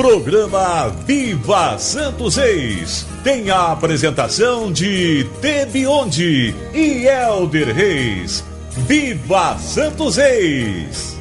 Programa Viva Santos Reis tem a apresentação de Tebionde e Elder Reis. Viva Santos Reis!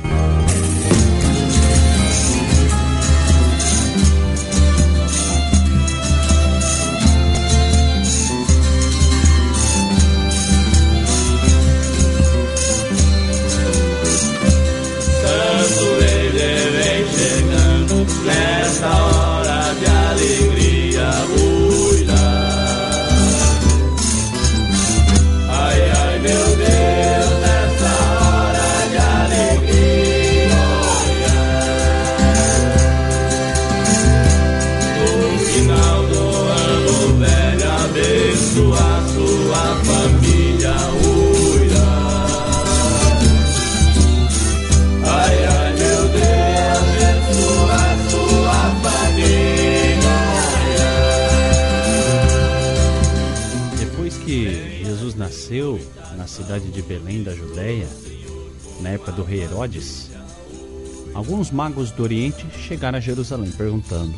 Magos do Oriente chegaram a Jerusalém perguntando: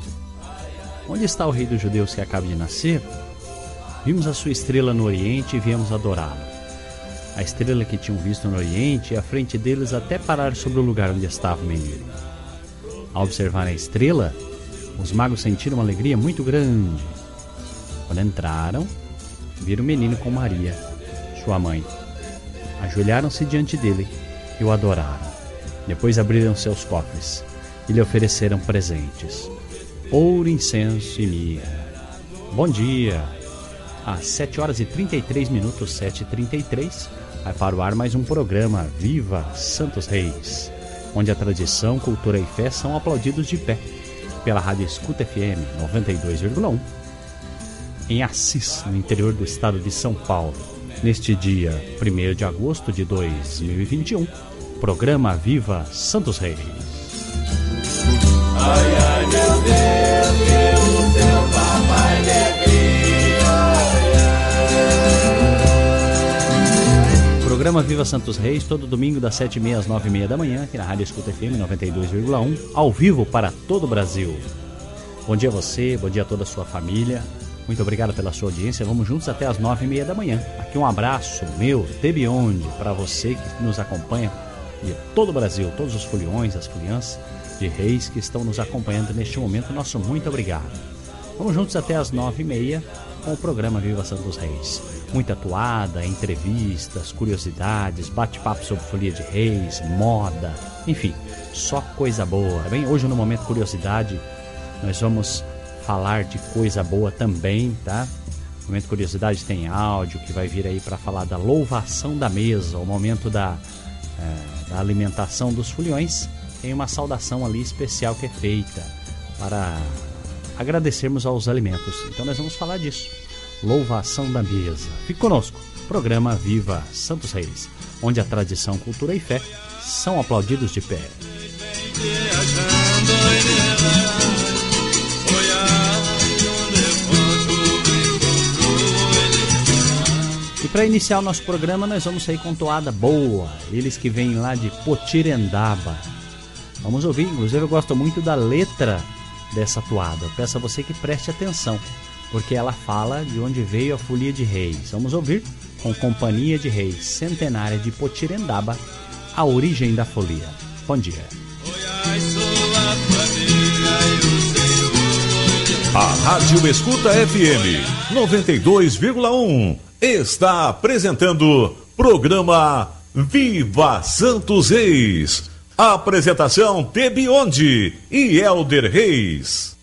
Onde está o rei dos judeus que acaba de nascer? Vimos a sua estrela no Oriente e viemos adorá-lo. A estrela que tinham visto no Oriente e à frente deles até parar sobre o lugar onde estava o menino. Ao observar a estrela, os magos sentiram uma alegria muito grande. Quando entraram, viram o menino com Maria, sua mãe ajoelharam-se diante dele e o adoraram. Depois abriram seus cofres e lhe ofereceram presentes: ouro, incenso e mirra. Bom dia! Às 7 horas e 33 minutos, 7 e 33, vai para o ar mais um programa Viva Santos Reis, onde a tradição, cultura e fé são aplaudidos de pé pela Rádio Escuta FM 92,1 em Assis, no interior do estado de São Paulo Neste dia 1 de agosto de 2021, programa Viva Santos Reis. Ai, ai, meu Deus, que o seu papai Programa Viva Santos Reis, todo domingo das 7h30 às 9h30 da manhã, aqui na Rádio Escuta FM 92,1, ao vivo para todo o Brasil. Bom dia a você, bom dia a toda a sua família. Muito obrigado pela sua audiência. Vamos juntos até as nove e meia da manhã. Aqui um abraço meu, Tebionde, para você que nos acompanha de todo o Brasil, todos os foliões, as foliãs de reis que estão nos acompanhando neste momento. Nosso muito obrigado. Vamos juntos até as nove e meia com o programa Viva Santos Reis. Muita atuada, entrevistas, curiosidades, bate-papo sobre folia de reis, moda, enfim, só coisa boa. Bem, hoje no Momento Curiosidade nós vamos falar de coisa boa também, tá? Momento curiosidade tem áudio que vai vir aí para falar da louvação da mesa, o momento da, é, da alimentação dos foliões. Tem uma saudação ali especial que é feita para agradecermos aos alimentos. Então nós vamos falar disso. Louvação da mesa. Fique conosco. Programa Viva Santos Reis, onde a tradição, cultura e fé são aplaudidos de pé. Para iniciar o nosso programa, nós vamos sair com toada boa. Eles que vêm lá de Potirendaba. Vamos ouvir, inclusive eu gosto muito da letra dessa toada. Eu peço a você que preste atenção, porque ela fala de onde veio a folia de reis. Vamos ouvir com Companhia de Reis Centenária de Potirendaba, a origem da folia. Bom dia. A Rádio Escuta FM 92,1 está apresentando programa Viva Santos Reis. Apresentação Tebionde e Elder Reis.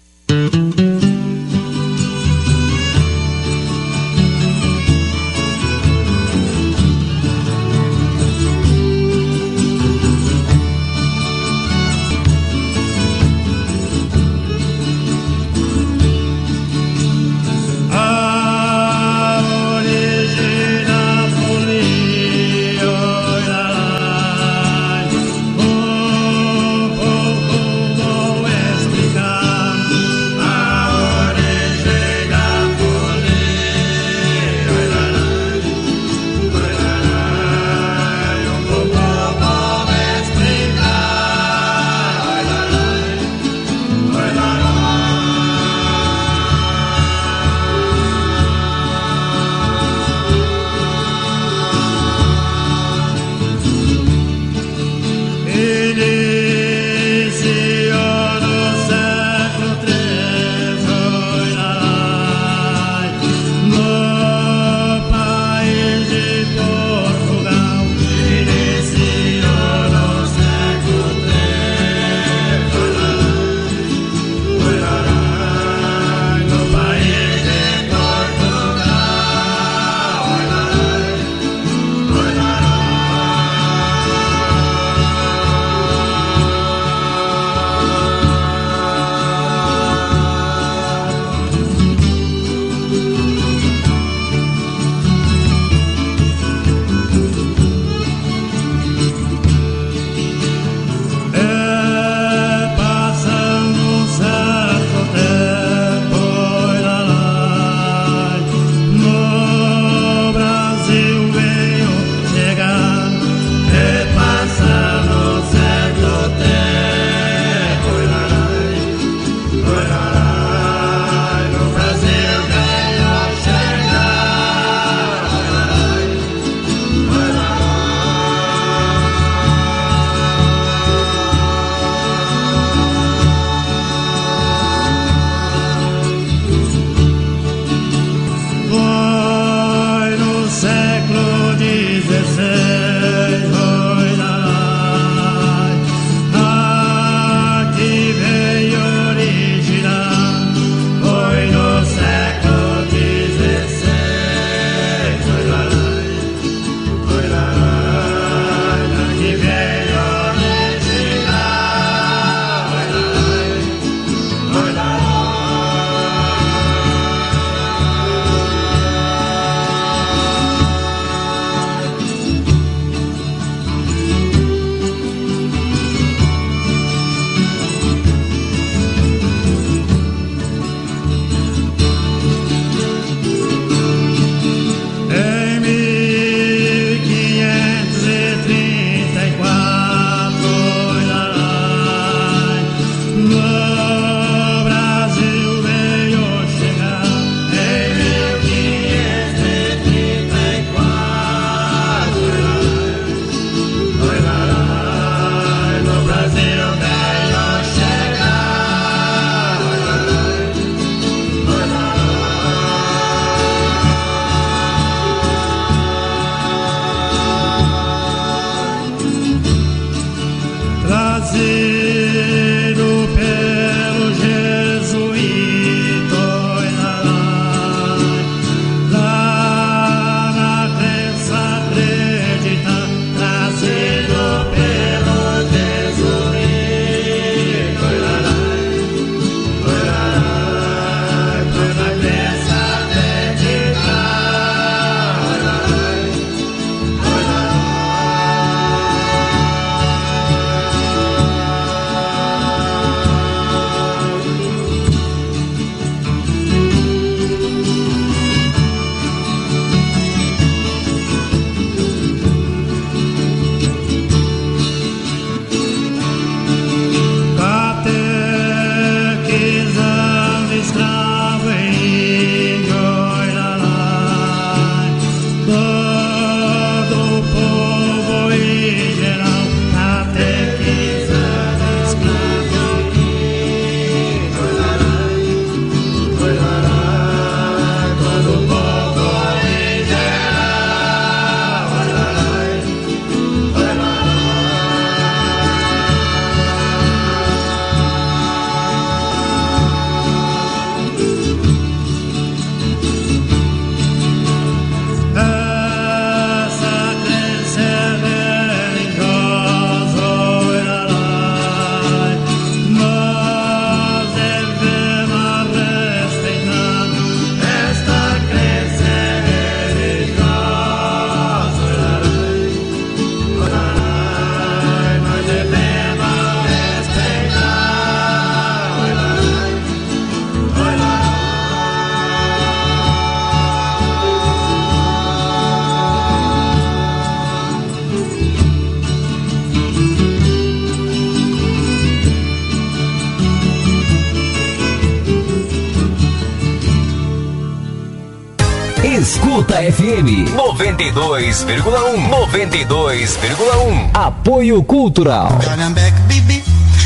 FM 92,1 92,1 Apoio Cultural. Calhambeque, bibi,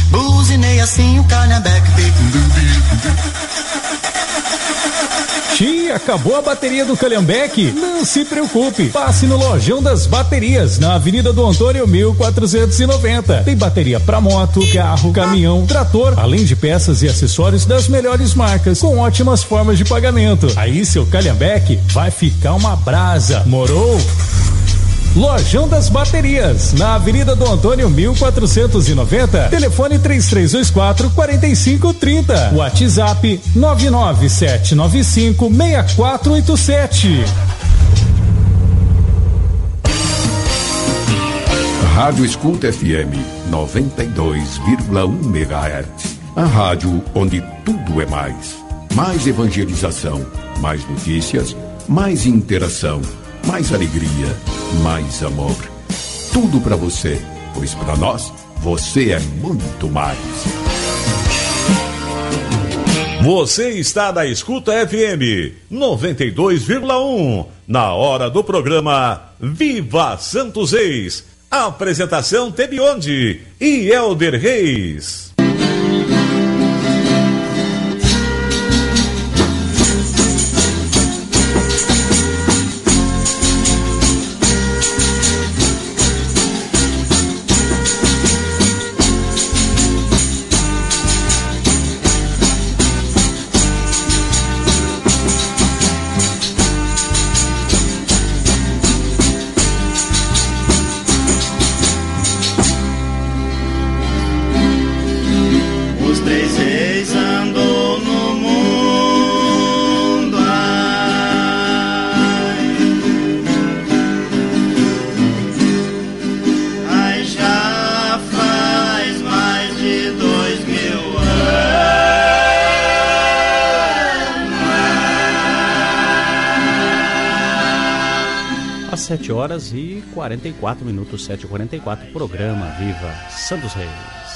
buzinei assim o calhambeque, bibi. Tia, acabou a bateria do Calhambeque? Não se preocupe, passe no Lojão das Baterias, na Avenida do Antônio 1490. Tem bateria para moto, carro, caminhão, trator, além de peças e acessórios das melhores marcas, com ótimas formas de pagamento. Aí seu Calhambeque vai ficar uma brasa, morou? Lojão das Baterias, na Avenida do Antônio 1490, telefone 3324 4530, WhatsApp 99795 6487. Rádio Escuta FM 92,1 MHz. A rádio onde tudo é mais. Mais evangelização, mais notícias, mais interação mais alegria, mais amor. Tudo para você, pois para nós você é muito mais. Você está na Escuta FM 92,1 na hora do programa Viva Santos Reis. Apresentação Tebionde e Elder Reis. Horas e 44 minutos, 7h44, programa Viva Santos Reis.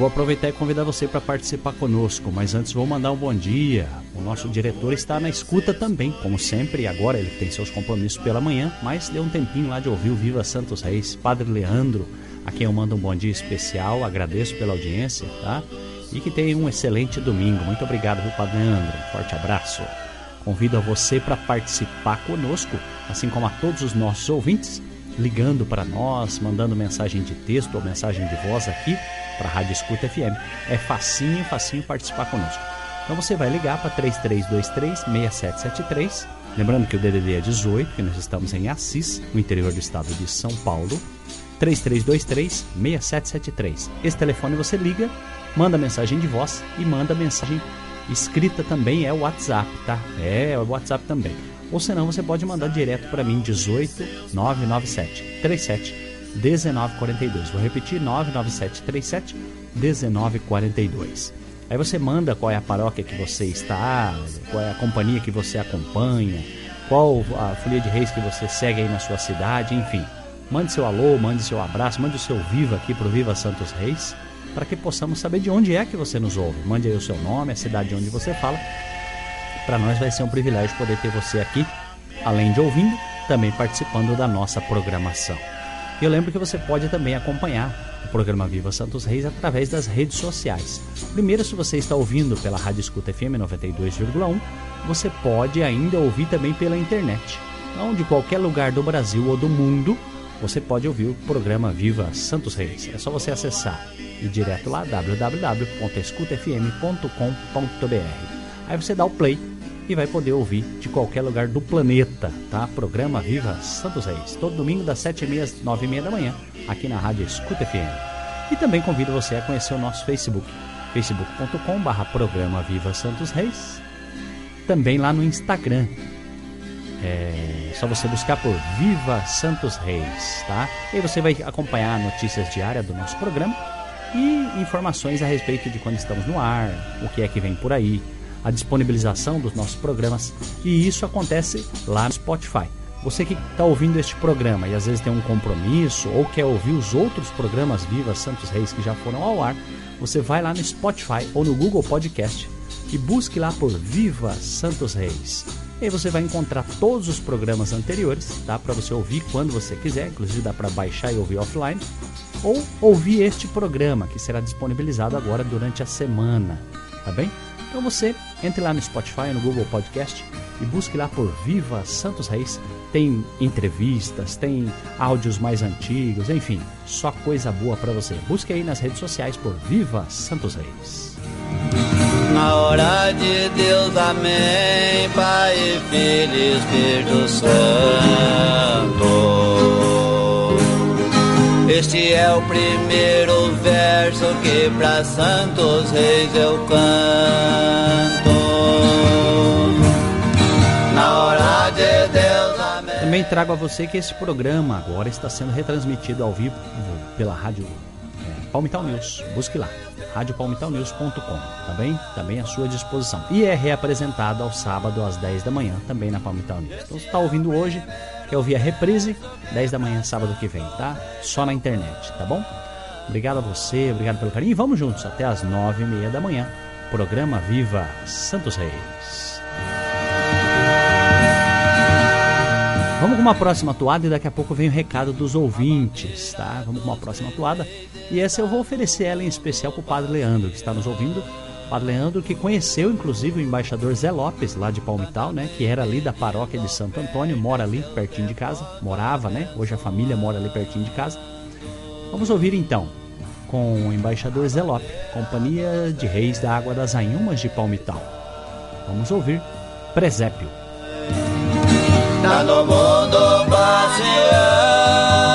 Vou aproveitar e convidar você para participar conosco, mas antes vou mandar um bom dia. O nosso diretor está na escuta também, como sempre. Agora ele tem seus compromissos pela manhã, mas deu um tempinho lá de ouvir o Viva Santos Reis, Padre Leandro, a quem eu mando um bom dia especial. Agradeço pela audiência, tá? E que tenha um excelente domingo. Muito obrigado, viu, Padre Leandro? Um forte abraço. Convido a você para participar conosco, assim como a todos os nossos ouvintes, ligando para nós, mandando mensagem de texto ou mensagem de voz aqui para a Rádio Escuta FM. É facinho, facinho participar conosco. Então você vai ligar para 3323-6773. Lembrando que o DDD é 18, que nós estamos em Assis, no interior do estado de São Paulo. 3323-6773. Esse telefone você liga, manda mensagem de voz e manda mensagem escrita também, é o WhatsApp, tá? É, é o WhatsApp também. Ou senão você pode mandar direto para mim, 18 997 37 1942. Vou repetir: 99737 1942. Aí você manda qual é a paróquia que você está, qual é a companhia que você acompanha, qual a folia de reis que você segue aí na sua cidade, enfim. Mande seu alô, mande seu abraço, mande o seu viva aqui para o Viva Santos Reis, para que possamos saber de onde é que você nos ouve. Mande aí o seu nome, a cidade de onde você fala. Para nós vai ser um privilégio poder ter você aqui, além de ouvindo, também participando da nossa programação. E eu lembro que você pode também acompanhar o programa Viva Santos Reis através das redes sociais. Primeiro, se você está ouvindo pela Rádio Escuta FM 92,1, você pode ainda ouvir também pela internet. Então, de qualquer lugar do Brasil ou do mundo, você pode ouvir o programa Viva Santos Reis. É só você acessar e direto lá www.escutafm.com.br. Aí você dá o play e vai poder ouvir de qualquer lugar do planeta, tá? Programa Viva Santos Reis, todo domingo das 7h30 às 9h30 da manhã, aqui na Rádio Escuta FM. E também convido você a conhecer o nosso Facebook, facebook.com.br programa Viva Santos Reis. Também lá no Instagram, é só você buscar por Viva Santos Reis, tá? E aí você vai acompanhar notícias diárias do nosso programa e informações a respeito de quando estamos no ar, o que é que vem por aí, a disponibilização dos nossos programas e isso acontece lá no Spotify. Você que está ouvindo este programa e às vezes tem um compromisso ou quer ouvir os outros programas Viva Santos Reis que já foram ao ar, você vai lá no Spotify ou no Google Podcast e busque lá por Viva Santos Reis. E aí você vai encontrar todos os programas anteriores, dá para você ouvir quando você quiser, inclusive dá para baixar e ouvir offline, ou ouvir este programa que será disponibilizado agora durante a semana, tá bem? Então você entre lá no Spotify, no Google Podcast e busque lá por Viva Santos Reis. Tem entrevistas, tem áudios mais antigos, enfim, só coisa boa para você. Busque aí nas redes sociais por Viva Santos Reis. Na hora de Deus, amém, Pai, Filho, Espírito Santo. Este é o primeiro verso que para Santos Reis eu canto. Na hora de Deus, amém. Também trago a você que esse programa agora está sendo retransmitido ao vivo pela rádio é, Palmital News. Busque lá radiopalmitalnews.com, tá bem? Também à sua disposição. E é reapresentado ao sábado às 10 da manhã, também na Palmital News. Então, você está ouvindo hoje, quer ouvir a reprise, 10 da manhã, sábado que vem, tá? Só na internet, tá bom? Obrigado a você, obrigado pelo carinho. E vamos juntos até às 9 e meia da manhã. Programa Viva Santos Reis. Vamos com uma próxima toada e daqui a pouco vem o recado dos ouvintes, tá? Vamos com uma próxima toada. E essa eu vou oferecer ela em especial para o Padre Leandro, que está nos ouvindo. Padre Leandro, que conheceu inclusive o embaixador Zé Lopes, lá de Palmital, né? Que era ali da paróquia de Santo Antônio, mora ali pertinho de casa, morava, né? Hoje a família mora ali pertinho de casa. Vamos ouvir então, com o embaixador Zé Lopes, Companhia de Reis da Água das Anhumas de Palmital. Vamos ouvir Presépio. Tá no mundo passeando.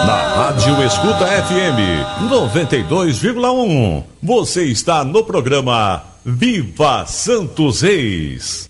Na Rádio Escuta FM 92,1. Você está no programa Viva Santos Reis.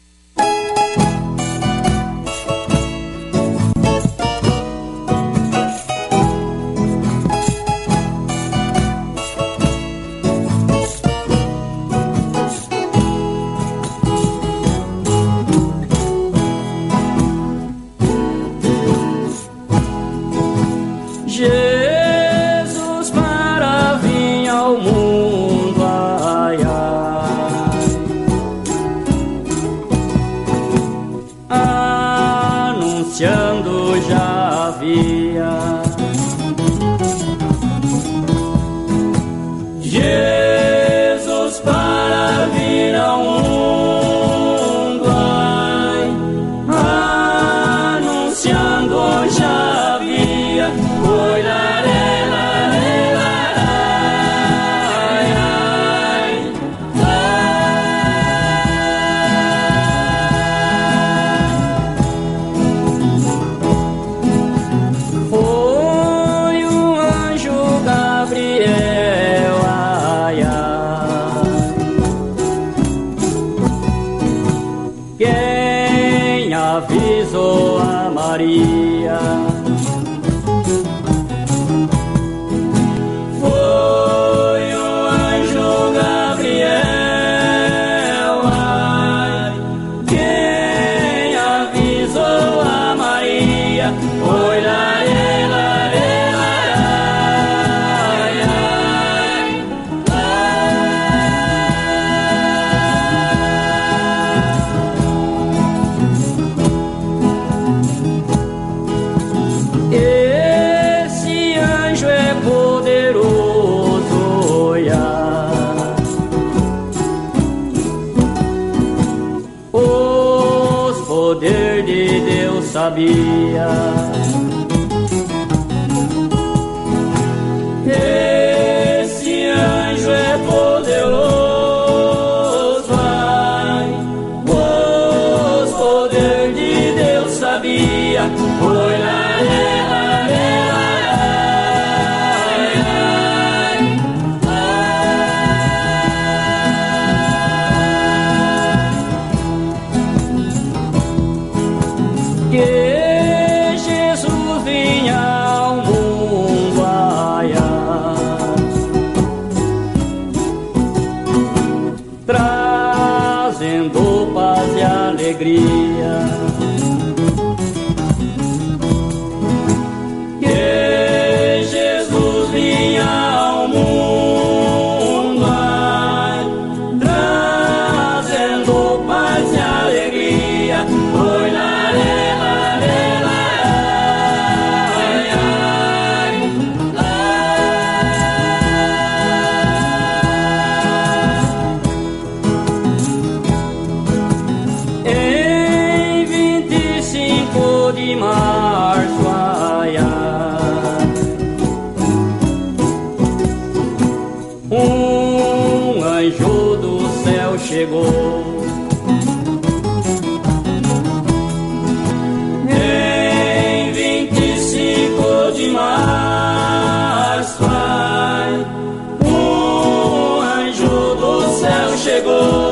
chegou.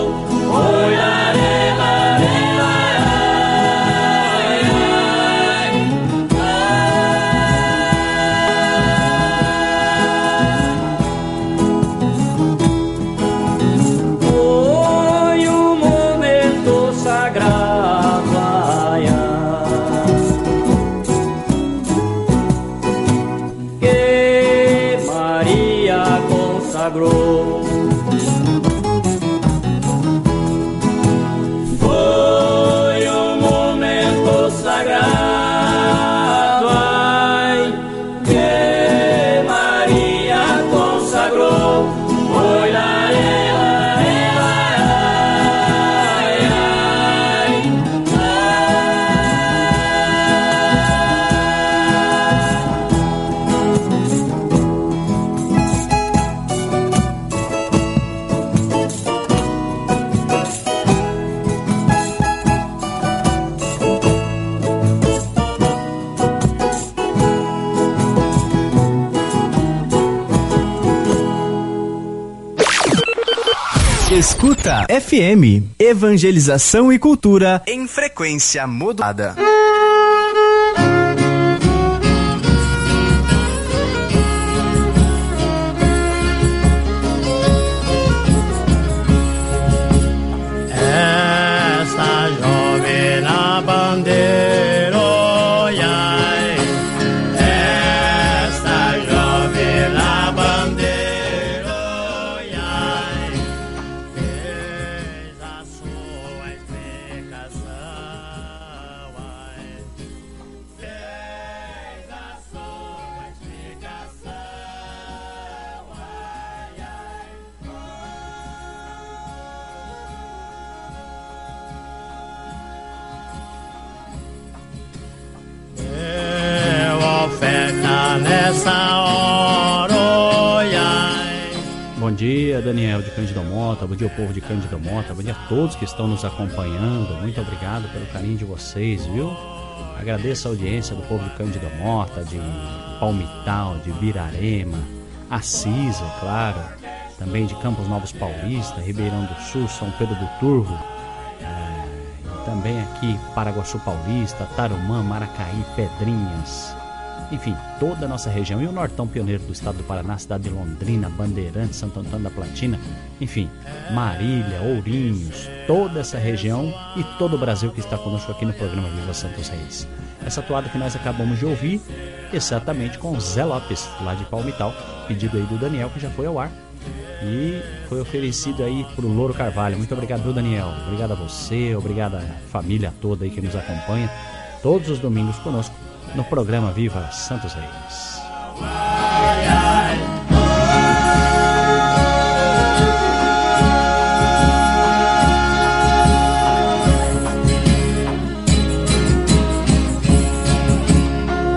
FM, evangelização e cultura em frequência modulada. Cândido Mota. Bom dia a todos que estão nos acompanhando. Muito obrigado pelo carinho de vocês, viu? Agradeço a audiência do povo de Cândido Mota, de Palmital, de Birarema, Assis, é claro. Também de Campos Novos Paulista, Ribeirão do Sul, São Pedro do Turvo. é, também aqui Paraguaçu Paulista, Tarumã, Maracaí, Pedrinhas. Enfim, toda a nossa região e o Nortão Pioneiro do estado do Paraná, cidade de Londrina, Bandeirantes, Santo Antônio da Platina, enfim, Marília, Ourinhos, toda essa região e todo o Brasil que está conosco aqui no programa Viva Santos Reis. Essa toada que nós acabamos de ouvir, exatamente com Zé Lopes, lá de Palmital, pedido aí do Daniel, que já foi ao ar. E foi oferecido aí pro Louro Carvalho. Muito obrigado, Daniel. Obrigado a você, obrigado à família toda aí que nos acompanha todos os domingos conosco no programa Viva Santos Reis.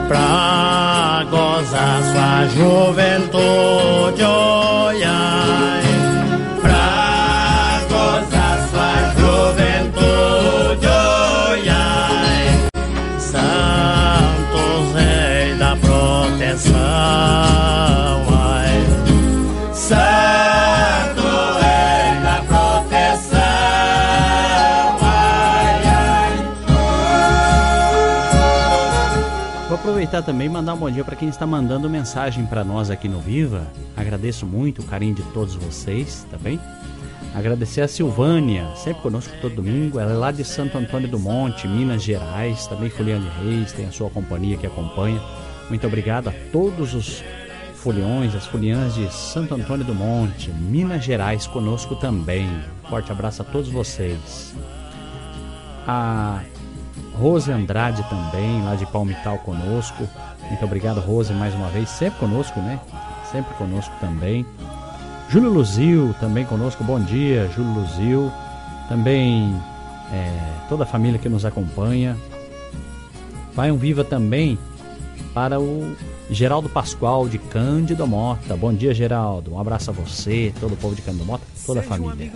Pra gozar sua juventude, também mandar um bom dia para quem está mandando mensagem para nós aqui no Viva. Agradeço muito o carinho de todos vocês, tá bem? Agradecer a Silvânia, sempre conosco todo domingo. Ela é lá de Santo Antônio do Monte, Minas Gerais, também Folião de Reis, tem a sua companhia que acompanha. Muito obrigado a todos os foliões, as foliãs de Santo Antônio do Monte, Minas Gerais, conosco também. Forte abraço a todos vocês. A Rose Andrade também, lá de Palmital conosco. Muito obrigado, Rose, mais uma vez. Sempre conosco, né? Sempre conosco também. Júlio Luzil também conosco. Bom dia, Júlio Luzil. Também é, toda a família que nos acompanha. Vai um viva também para o Geraldo Pascoal de Cândido Mota. Bom dia, Geraldo. Um abraço a você, todo o povo de Cândido Mota, toda a família.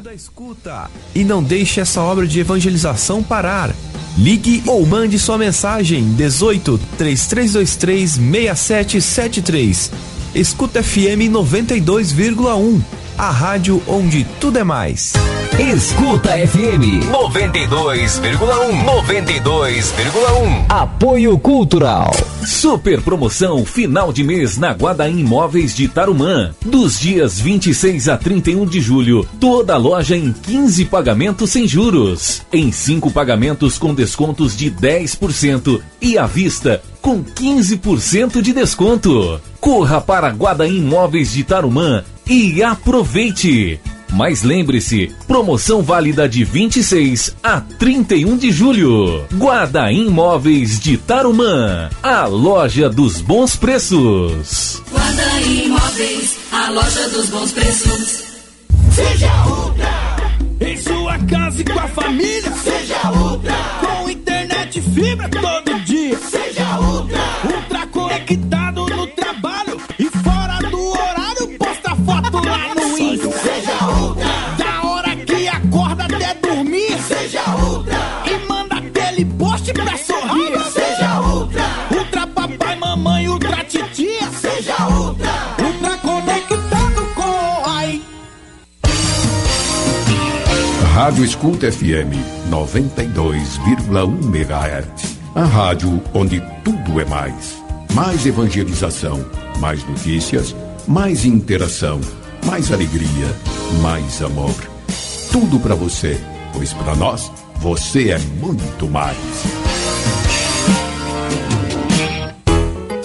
E não deixe essa obra de evangelização parar. Ligue ou mande sua mensagem 18 3323 6773. Escuta FM 92,1. A rádio onde tudo é mais. Escuta FM 92,1 92,1 Apoio Cultural. Super promoção final de mês na Guadaim Imóveis de Tarumã. Dos dias 26 a 31 de julho Toda a loja em 15 pagamentos sem juros. Em 5 pagamentos com descontos de 10% E à vista com 15% de desconto. Corra para Guadaim Imóveis de Tarumã e aproveite! Mas lembre-se, promoção válida de 26 a 31 de julho. Guarda Imóveis de Tarumã, a loja dos bons preços. Guarda Imóveis, a loja dos bons preços. Seja Ultra. Em sua casa e com a família. Seja Ultra. Com internet fibra todo dia. Seja Ultra. Ultra conectado Rádio Escuta FM 92,1 MHz. A rádio onde tudo é mais. Mais evangelização, mais notícias, mais interação, mais alegria, mais amor. Tudo para você, pois para nós você é muito mais.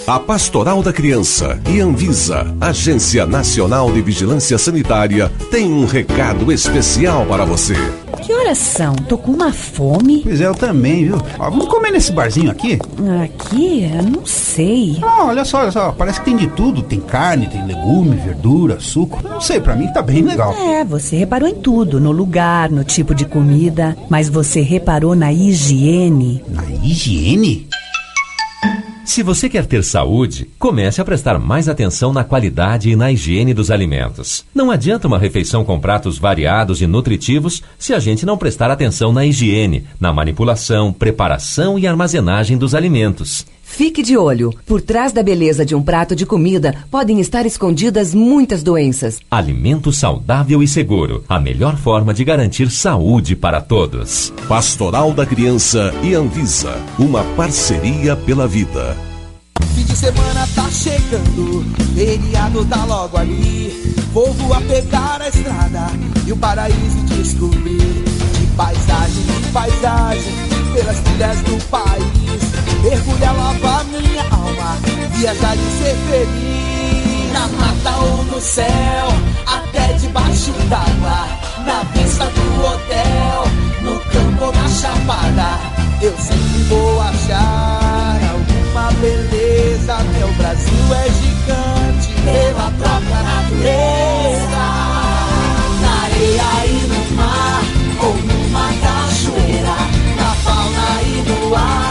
A Pastoral da Criança e Anvisa, Agência Nacional de Vigilância Sanitária, tem um recado especial para você. Que horas são? Tô com uma fome. Pois é, eu também, viu? Ó, vamos comer nesse barzinho aqui? Aqui? Eu não sei. Ah, olha só, olha só, parece que tem de tudo. Tem carne, tem legume, verdura, suco. Eu não sei, pra mim tá bem legal. É, você reparou em tudo, no lugar, no tipo de comida, mas você reparou na higiene. Na higiene? Se você quer ter saúde, comece a prestar mais atenção na qualidade e na higiene dos alimentos. Não adianta uma refeição com pratos variados e nutritivos se a gente não prestar atenção na higiene, na manipulação, preparação e armazenagem dos alimentos. Fique de olho. Por trás da beleza de um prato de comida podem estar escondidas muitas doenças. Alimento saudável e seguro. A melhor forma de garantir saúde para todos. Pastoral da Criança e Anvisa, uma parceria pela vida. Fim de semana tá chegando, feriado tá logo ali. Povo a pegar a estrada e o paraíso descobrir. De paisagem em paisagem, pelas trilhas do país. Mergulhar, lavar minha alma, viajar e ser feliz. Na mata ou no céu, até debaixo d'água. Na vista do hotel, no campo ou na chapada. Eu sempre vou achar alguma beleza. Meu Brasil é gigante pela própria natureza. Na areia e no mar, ou numa cachoeira. Na fauna e no ar,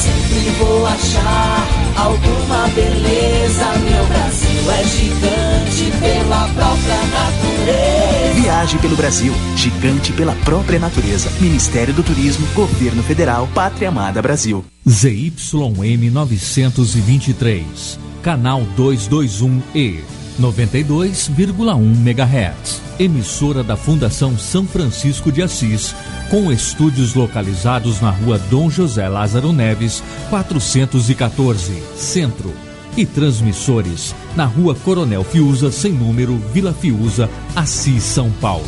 sempre vou achar alguma beleza. Meu Brasil é gigante pela própria natureza. Viaje pelo Brasil, gigante pela própria natureza. Ministério do Turismo, Governo Federal, Pátria Amada Brasil. ZYM 923, canal 221E, 92,1 MHz. Emissora da Fundação São Francisco de Assis, com estúdios localizados na rua Dom José Lázaro Neves, 414, Centro. E transmissores na rua Coronel Fiuza, sem número, Vila Fiuza, Assis, São Paulo.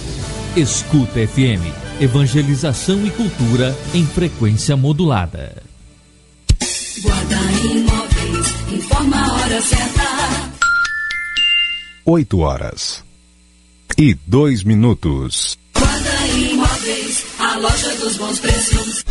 Escuta FM, evangelização e cultura em frequência modulada. Guarda Imóveis, informa a hora certa. 8 horas e 2 minutos. Guarda Imóveis, a loja dos bons preços.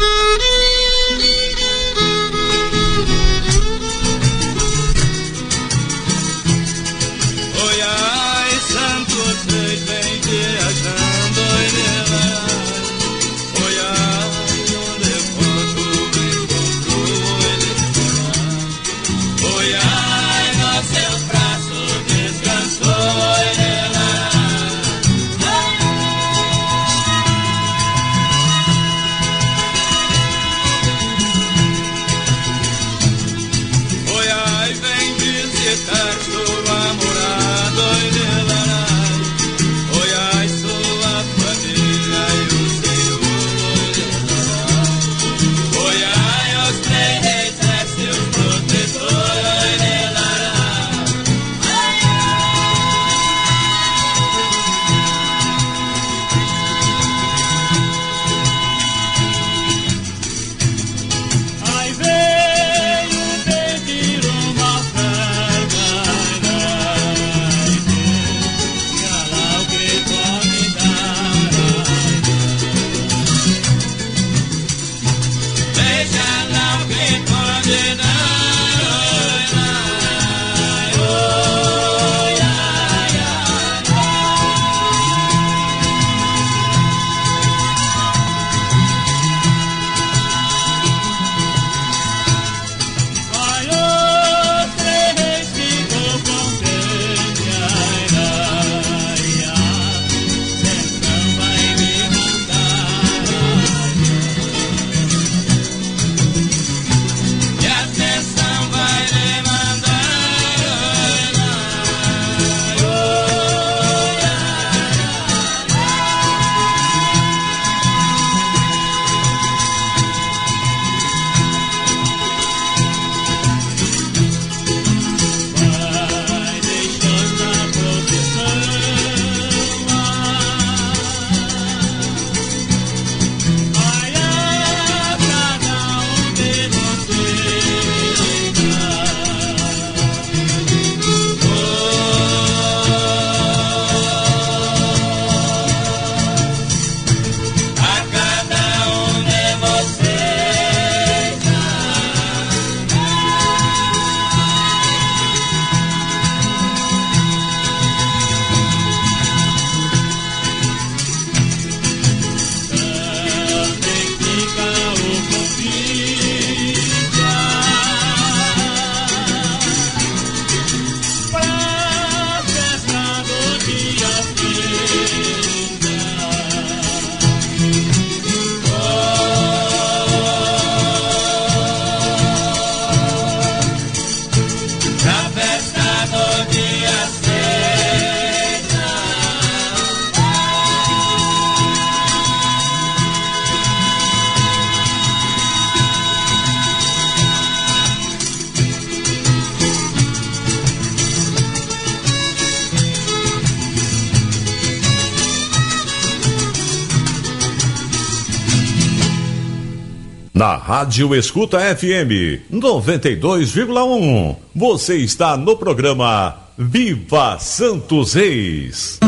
Rádio Escuta FM 92,1. Você está no programa Viva Santos Reis.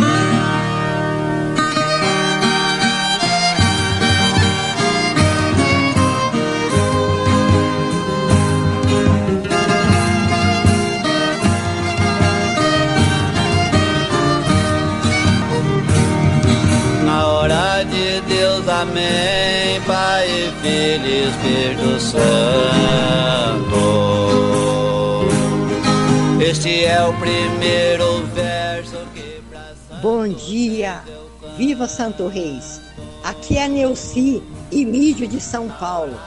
De Deus, amém. Pai, Filho e Espírito Santo. Este é o primeiro verso que Bom dia, viva Santo Reis. Aqui é Neuci e Mídio de São Paulo.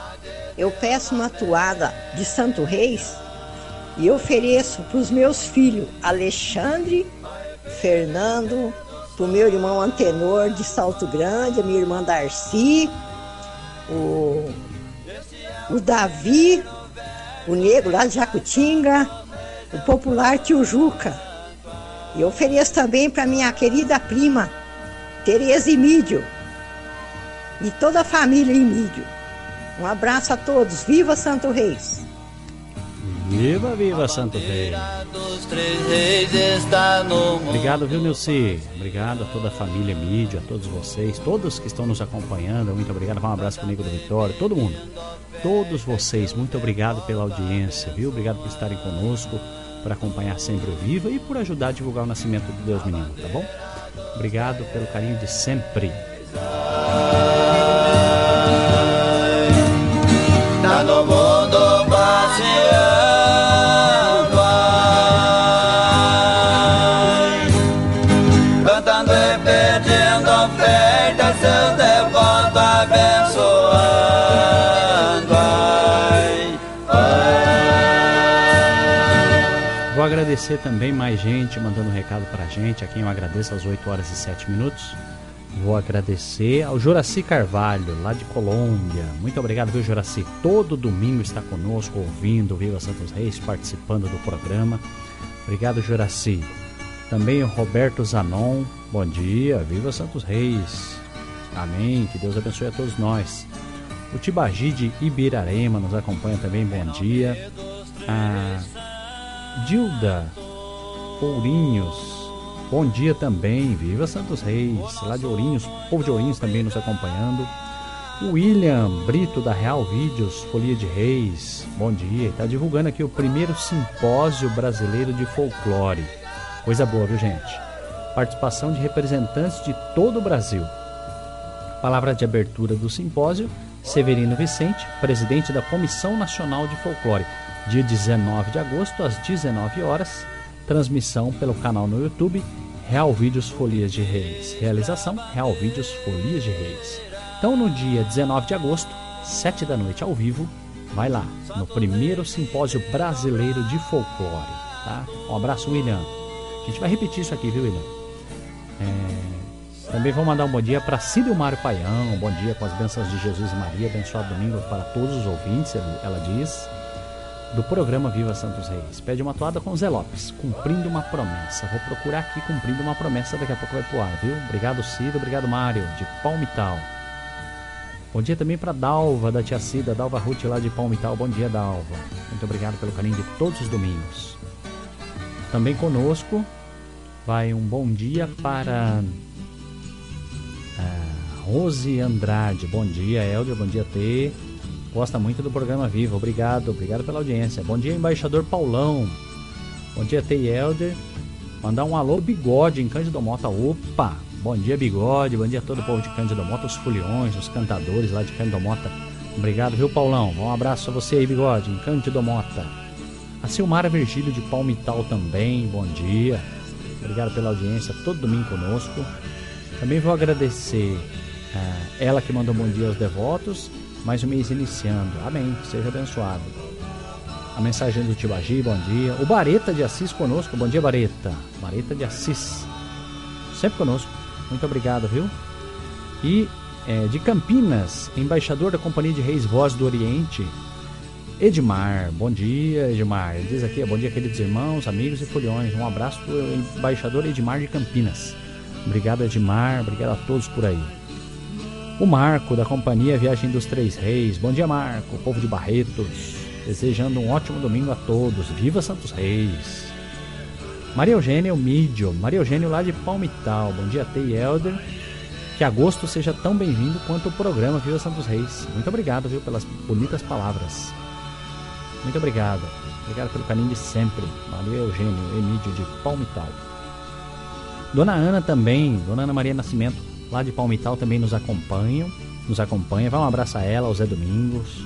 Eu peço uma toada de Santo Reis e ofereço para os meus filhos Alexandre, Fernando, o meu irmão Antenor de Salto Grande, a minha irmã Darcy, o, o Davi, o Negro lá de Jacutinga, o popular Tio Juca. E ofereço também para minha querida prima, Tereza Emídio. E toda a família Emídio. Um abraço a todos. Viva Santo Reis! Viva, viva Santo mundo. Obrigado, viu, Nilce? Obrigado a toda a família Mídia, a todos vocês, todos que estão nos acompanhando. Muito obrigado. Um abraço comigo do Vitória, todo mundo. Todos vocês, muito obrigado pela audiência, viu? Obrigado por estarem conosco, por acompanhar sempre o Viva e por ajudar a divulgar o nascimento do Deus Menino, tá bom? Obrigado pelo carinho de sempre. Agradecer também mais gente mandando um recado pra gente, a quem eu agradeço às 8 horas e 7 minutos. Vou agradecer ao Juraci Carvalho, lá de Colômbia. Muito obrigado, viu, Juraci? Todo domingo está conosco, ouvindo Viva Santos Reis, participando do programa. Obrigado, Juraci. Também o Roberto Zanon. Bom dia, Viva Santos Reis. Amém. Que Deus abençoe a todos nós. O Tibagi de Ibirarema nos acompanha também. Bom dia. A Dilda Ourinhos. Bom dia também. Viva Santos Reis. Lá de Ourinhos. Povo de Ourinhos também nos acompanhando. William Brito da Real Vídeos, Folia de Reis. Bom dia. Está divulgando aqui o primeiro simpósio brasileiro de folclore. Coisa boa, viu, gente? Participação de representantes de todo o Brasil. Palavra de abertura do simpósio, Severino Vicente, presidente da Comissão Nacional de Folclore. Dia 19 de agosto, às 19 horas. Transmissão pelo canal no YouTube Real Vídeos Folias de Reis. Realização Real Vídeos Folias de Reis. Então, no dia 19 de agosto, 7 da noite ao vivo, vai lá, no primeiro simpósio brasileiro de folclore. Tá? Um abraço, William. A gente vai repetir isso aqui, viu, William? É, Também vou mandar um bom dia para Cílio Mário Paião. Bom dia com as bênçãos de Jesus e Maria. Abençoado domingo para todos os ouvintes, ela ela diz. Do programa Viva Santos Reis. Pede uma toada com Zé Lopes, cumprindo uma promessa. Vou procurar aqui cumprindo uma promessa, daqui a pouco vai pro ar, viu? Obrigado, Cida. Obrigado, Mário, de Palmital. Bom dia também para Dalva, da tia Cida, Dalva Ruth lá de Palmital. Bom dia, Dalva. Muito obrigado pelo carinho de todos os domingos. Também conosco vai um bom dia para ah, Rose Andrade. Bom dia, Helder. Bom dia, T. Gosta muito do programa Viva. Obrigado, obrigado pela audiência. Bom dia, embaixador Paulão. Bom dia, T. e Helder. Mandar um alô, Bigode, em Cândido Mota. Opa! Bom dia, Bigode. Bom dia a todo o povo de Cândido Mota, os foliões, os cantadores lá de Cândido Mota. Obrigado, viu, Paulão? Um abraço a você aí, Bigode, em Cândido Mota. A Silmara Virgílio de Palmital também, bom dia. Obrigado pela audiência, todo domingo conosco. Também vou agradecer ah, ela que mandou bom dia aos devotos, mais um mês iniciando. Amém, seja abençoado. A mensagem do Tibagi, bom dia. O Bareta de Assis conosco, bom dia, Bareta. Bareta de Assis, sempre conosco. Muito obrigado, viu? E é, de Campinas, embaixador da Companhia de Reis Voz do Oriente, Edmar. Bom dia, Edmar. Diz aqui, bom dia, queridos irmãos, amigos e foliões. Um abraço do embaixador Edmar de Campinas. Obrigado, Edmar. Obrigado a todos por aí. O Marco, da companhia Viagem dos Três Reis. Bom dia, Marco, povo de Barretos. Desejando um ótimo domingo a todos. Viva Santos Reis! Maria Eugênia Mídio. Maria Eugênio lá de Palmital. Bom dia, Tei Elder. Que agosto seja tão bem-vindo quanto o programa Viva Santos Reis. Muito obrigado, viu, pelas bonitas palavras. Muito obrigado. Obrigado pelo carinho de sempre. Maria Eugênio Emídio de Palmital. Dona Ana também, Dona Ana Maria Nascimento, lá de Palmital, também nos acompanham. Nos acompanha. Vai um abraço a ela, ao Zé Domingos.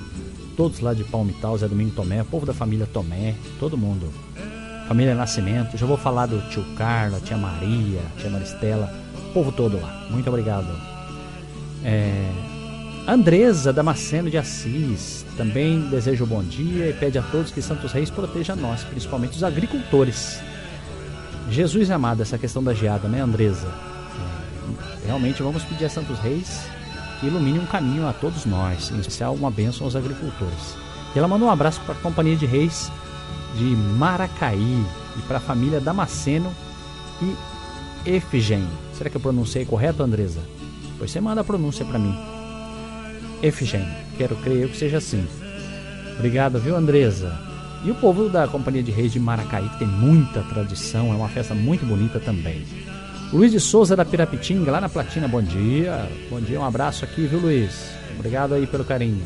Todos lá de Palmital, Zé Domingo Tomé, povo da família Tomé, todo mundo. Família Nascimento. Já vou falar do tio Carlos, tia Maria, tia Maristela, povo todo lá. Muito obrigado. É, Andresa Damasceno de Assis também deseja um bom dia e pede a todos que Santos Reis proteja nós, principalmente os agricultores. Jesus amado, essa questão da geada, né, Andresa? Realmente vamos pedir a Santos Reis que ilumine um caminho a todos nós, em especial uma bênção aos agricultores. E ela mandou um abraço para a Companhia de Reis de Maracaí e para a família Damasceno e Efigem. Será que eu pronunciei correto, Andresa? Pois você manda a pronúncia para mim. Efigem. Quero crer que seja assim. Obrigado, viu, Andresa? E o povo da Companhia de Reis de Maracaí, que tem muita tradição, é uma festa muito bonita também. Luiz de Souza da Pirapitinga, lá na Platina, bom dia. Bom dia, um abraço aqui, viu, Luiz? Obrigado aí pelo carinho.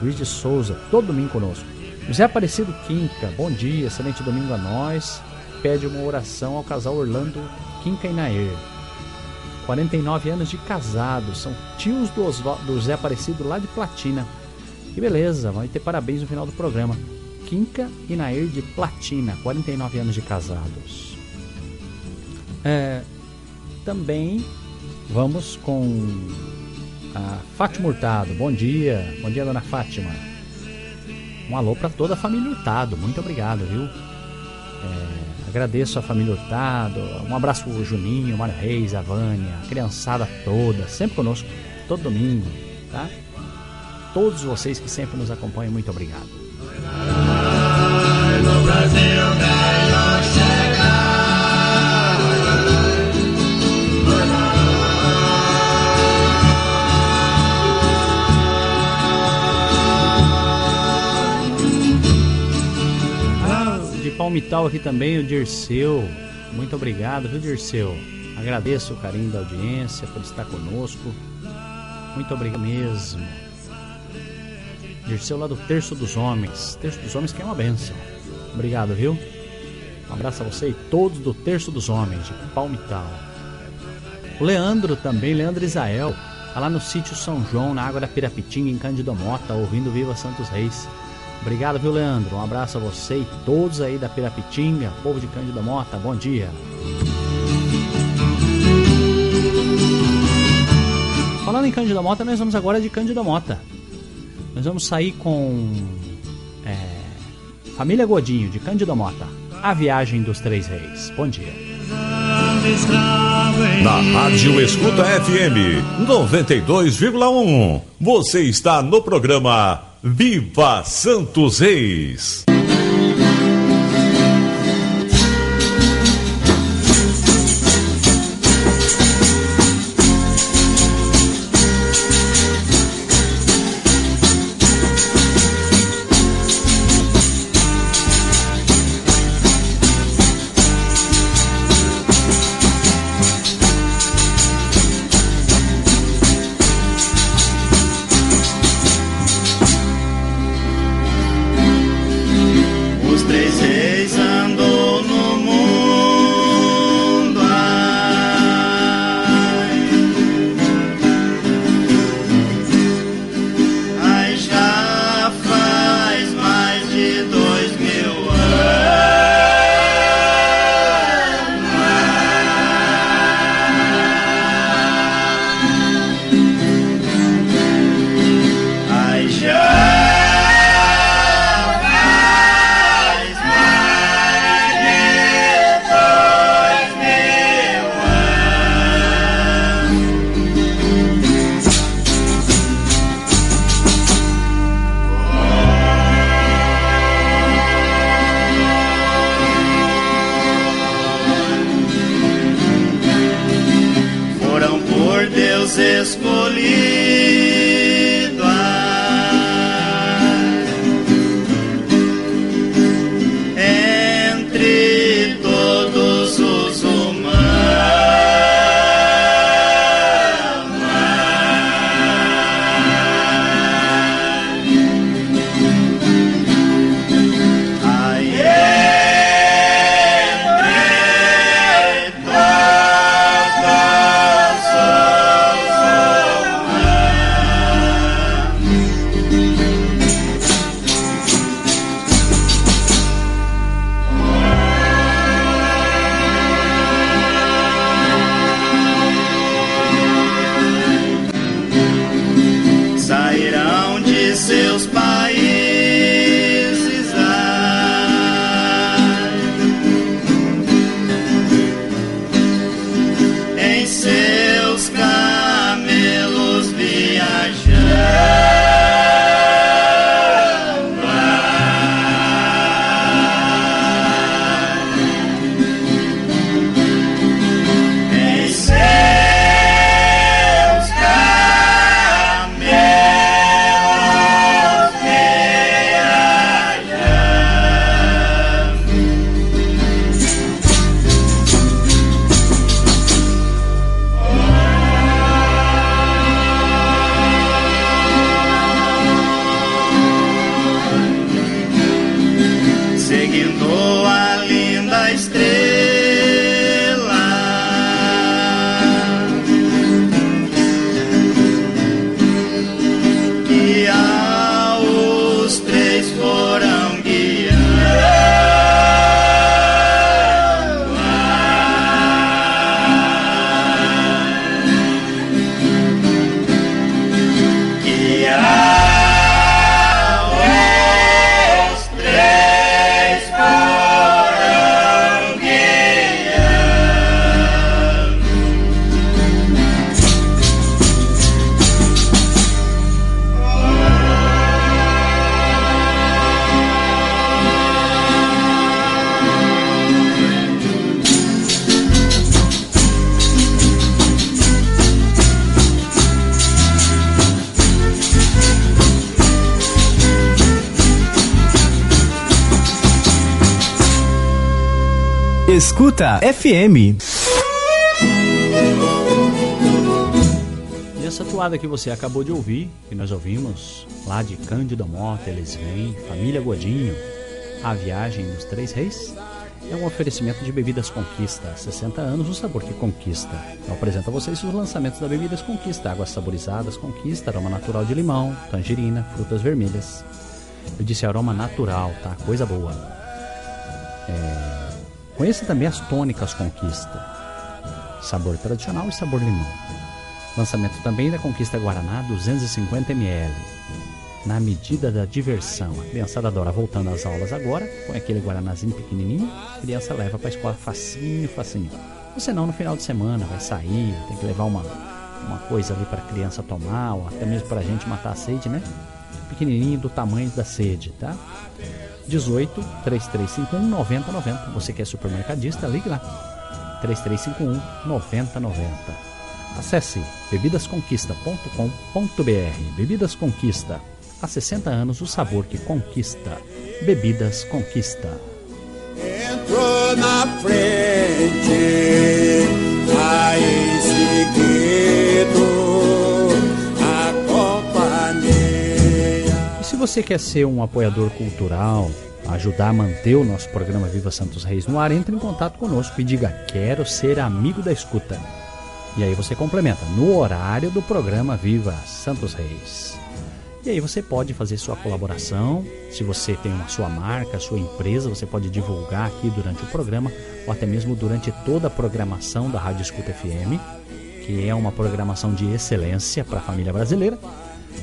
Luiz de Souza, todo domingo conosco. José Aparecido Quinca, bom dia, excelente domingo a nós. Pede uma oração ao casal Orlando Quinca e Nair. 49 anos de casado, são tios do, Osval- do José Aparecido lá de Platina. Que beleza, vai ter parabéns no final do programa. Quinca e Nair de Platina, 49 anos de casados. É, também vamos com a Fátima Hurtado. Bom dia, bom dia, dona Fátima. Um alô para toda a família Hurtado, muito obrigado, viu? É, agradeço a família Hurtado, um abraço pro Juninho, Mário Reis, a Vânia, a criançada toda, sempre conosco, todo domingo, tá? Todos vocês que sempre nos acompanham, muito obrigado. Brasil Palmital aqui também, o Dirceu. Muito obrigado, viu, Dirceu? Agradeço o carinho da audiência por estar conosco. Muito obrigado mesmo. Dirceu lá do Terço dos Homens. Terço dos Homens que é uma benção. Obrigado, viu? Um abraço a você e todos do Terço dos Homens, de Palmital. O Leandro também, Leandro Isael, tá lá no sítio São João, na Água da Pirapitinga, em Cândido Mota, ouvindo Viva Santos Reis. Obrigado, viu, Leandro? Um abraço a você e todos aí da Pirapitinga, povo de Cândido Mota, bom dia. Falando em Cândido Mota, nós vamos agora de Cândido Mota. Nós vamos sair com é, Família Godinho, de Cândido Mota. A Viagem dos Três Reis. Bom dia. Na Rádio Escuta FM 92,1. Você está no programa Viva Santos Reis. FM. E essa toada que você acabou de ouvir, que nós ouvimos lá de Cândido Mota, eles vêm, Família Godinho, A Viagem dos Três Reis, é um oferecimento de Bebidas Conquista. 60 anos, o sabor que conquista. Eu apresento a vocês os lançamentos da Bebidas Conquista: águas saborizadas Conquista, aroma natural de limão, tangerina, frutas vermelhas. Eu disse aroma natural, tá? Coisa boa. Conheça também as tônicas Conquista: sabor tradicional e sabor limão. Lançamento também da Conquista Guaraná 250 ml na medida da diversão. A criançada adora voltando às aulas agora, com aquele guaranazinho pequenininho, a criança leva para a escola facinho, facinho. Ou senão no final de semana vai sair, tem que levar uma, uma coisa ali para a criança tomar, ou até mesmo para a gente matar a sede, né? Pequenininho do tamanho da sede, tá? 18 3351 9090. Você que é supermercadista, ligue lá. 3351 9090. Acesse bebidasconquista.com.br. Bebidas Conquista. Há 60 anos, o sabor que conquista. Bebidas Conquista. Entrou na frente, aí seguido, você quer ser um apoiador cultural, ajudar a manter o nosso programa Viva Santos Reis no ar, entre em contato conosco e diga: Quero ser amigo da escuta. E aí você complementa no horário do programa Viva Santos Reis. E aí você pode fazer sua colaboração. Se você tem uma sua marca, sua empresa, você pode divulgar aqui durante o programa ou até mesmo durante toda a programação da Rádio Escuta FM, que é uma programação de excelência para a família brasileira.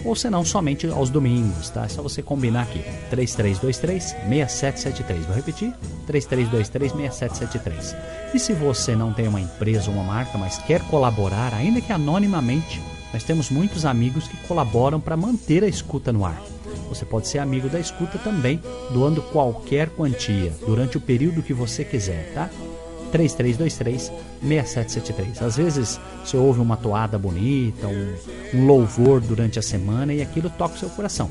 Ou se não, somente aos domingos, tá? É só você combinar aqui. 3323-6773. Vou repetir: 3323-6773. E se você não tem uma empresa ou uma marca, mas quer colaborar, ainda que anonimamente, nós temos muitos amigos que colaboram para manter a escuta no ar. Você pode ser amigo da escuta também, doando qualquer quantia, durante o período que você quiser, tá? 3323-6773. Às vezes você ouve uma toada bonita, um, um louvor durante a semana e aquilo toca o seu coração.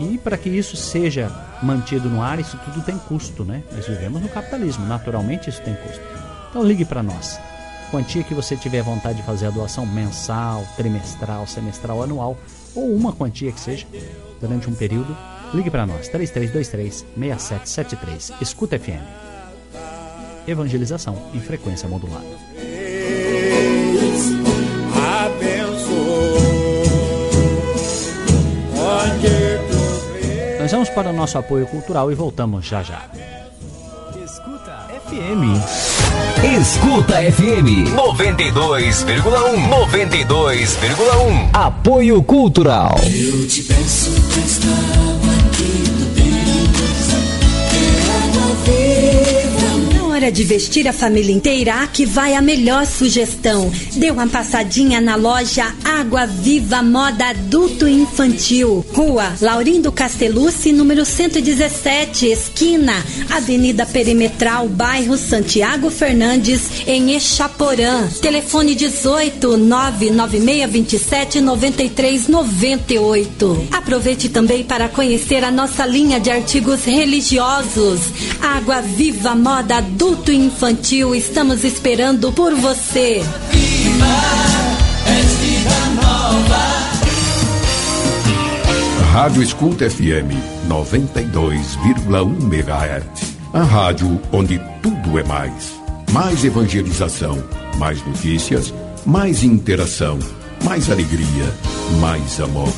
E para que isso seja mantido no ar, isso tudo tem custo, né? Nós vivemos no capitalismo, naturalmente isso tem custo. Então ligue para nós. Quantia que você tiver vontade de fazer a doação mensal, trimestral, semestral, anual, ou uma quantia que seja, durante um período, ligue para nós. 3323-6773. Escuta FM. Evangelização em frequência modulada. Nós vamos para o nosso apoio cultural e voltamos já já. Escuta FM. Escuta FM 92,1 92,1 Apoio Cultural. Eu te peço hora de vestir a família inteira, aqui vai a melhor sugestão. Dê uma passadinha na loja Água Viva Moda Adulto e Infantil. Rua Laurindo Castellucci, número 117, esquina, Avenida Perimetral, bairro Santiago Fernandes, em Echaporã. Telefone 18 99627 9398. Aproveite também para conhecer a nossa linha de artigos religiosos. Água Viva Moda Adulto e Infantil, estamos esperando por você. Rádio Escuta FM 92,1 MHz. A rádio onde tudo é mais. Mais evangelização, mais notícias, mais interação, mais alegria, mais amor.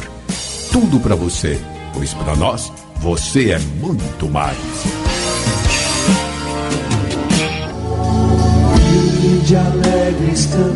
Tudo para você, pois para nós você é muito mais. De alegres cantemos,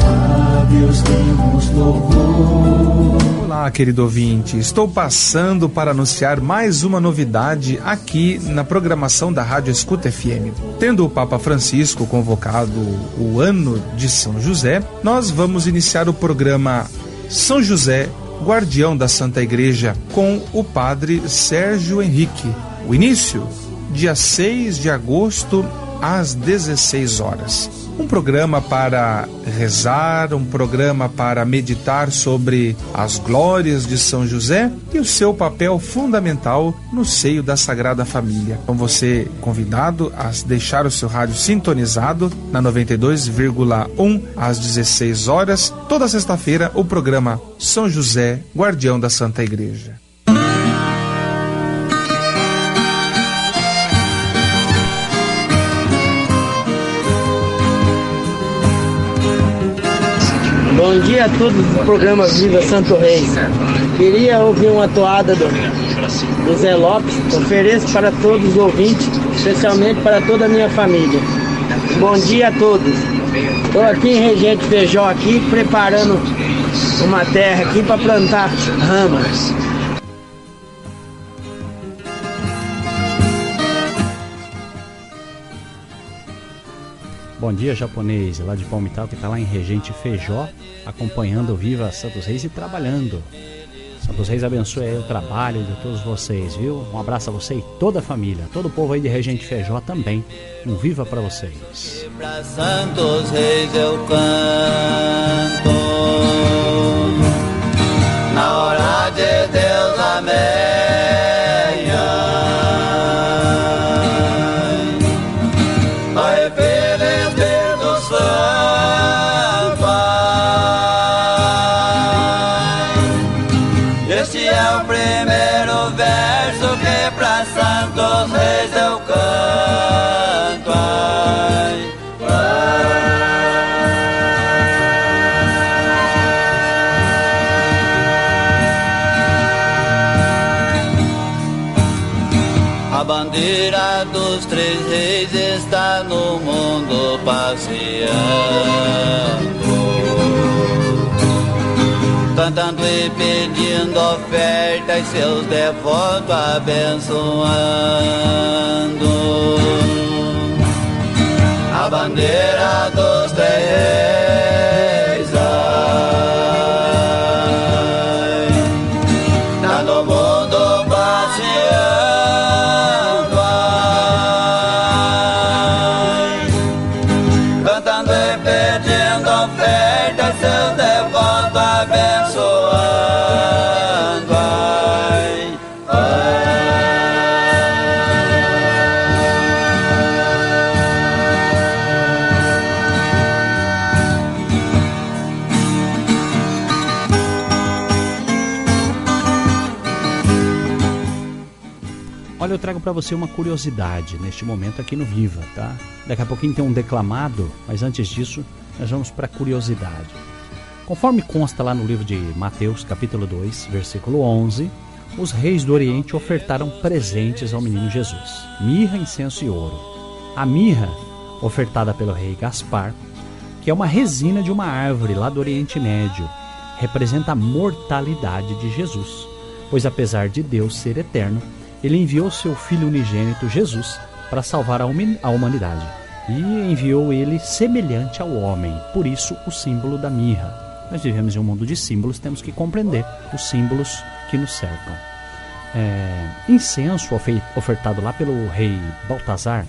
a Deus demos louvor. Olá, querido ouvinte. Estou passando para anunciar mais uma novidade aqui na programação da Rádio Escuta FM. Tendo o Papa Francisco convocado o ano de São José, nós vamos iniciar o programa São José, Guardião da Santa Igreja, com o Padre Sérgio Henrique. O início, dia 6 de agosto, às 16 horas. Um programa para rezar, um programa para meditar sobre as glórias de São José e o seu papel fundamental no seio da Sagrada Família. Então você convidado a deixar o seu rádio sintonizado na 92,1 às 16 horas, toda sexta-feira o programa São José, Guardião da Santa Igreja. Bom dia a todos do programa Viva Santo Reis. Queria ouvir uma toada do, do Zé Lopes. Ofereço para todos os ouvintes, especialmente para toda a minha família. Bom dia a todos. Estou aqui em Regente Feijó aqui, preparando uma terra aqui para plantar ramas. Bom dia, japonês, lá de Palmital, que está lá em Regente Feijó, acompanhando o Viva Santos Reis e trabalhando. Santos Reis abençoe aí o trabalho de todos vocês, viu? Um abraço a você e toda a família, todo o povo aí de Regente Feijó também. Um viva para vocês. Santos Reis eu canto Na hora de Deus, amém pedindo ofertas, seus devotos abençoando. A bandeira dos três para você uma curiosidade neste momento aqui no Viva, tá? Daqui a pouquinho tem um declamado, mas antes disso, nós vamos para curiosidade. Conforme consta lá no livro de Mateus, capítulo 2, versículo 11, os reis do Oriente ofertaram presentes ao menino Jesus: mirra, incenso e ouro. A mirra, ofertada pelo rei Gaspar, que é uma resina de uma árvore lá do Oriente Médio, representa a mortalidade de Jesus, pois apesar de Deus ser eterno, ele enviou seu filho unigênito Jesus para salvar a humanidade e enviou ele semelhante ao homem, por isso o símbolo da mirra. Nós vivemos em um mundo de símbolos, temos que compreender os símbolos que nos cercam. É, incenso ofe- ofertado lá pelo rei Baltazar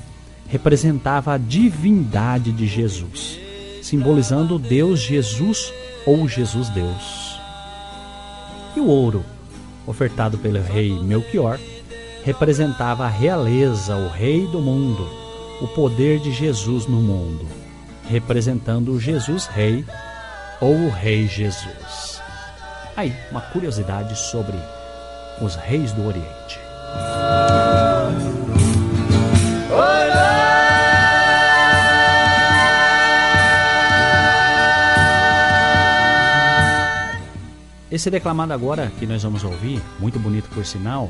representava a divindade de Jesus, simbolizando Deus Jesus ou Jesus Deus. E o ouro, ofertado pelo rei Melchior, representava a realeza, o rei do mundo, o poder de Jesus no mundo, representando o Jesus Rei ou o Rei Jesus. Aí, uma curiosidade sobre os reis do Oriente. Esse declamado agora que nós vamos ouvir, muito bonito por sinal,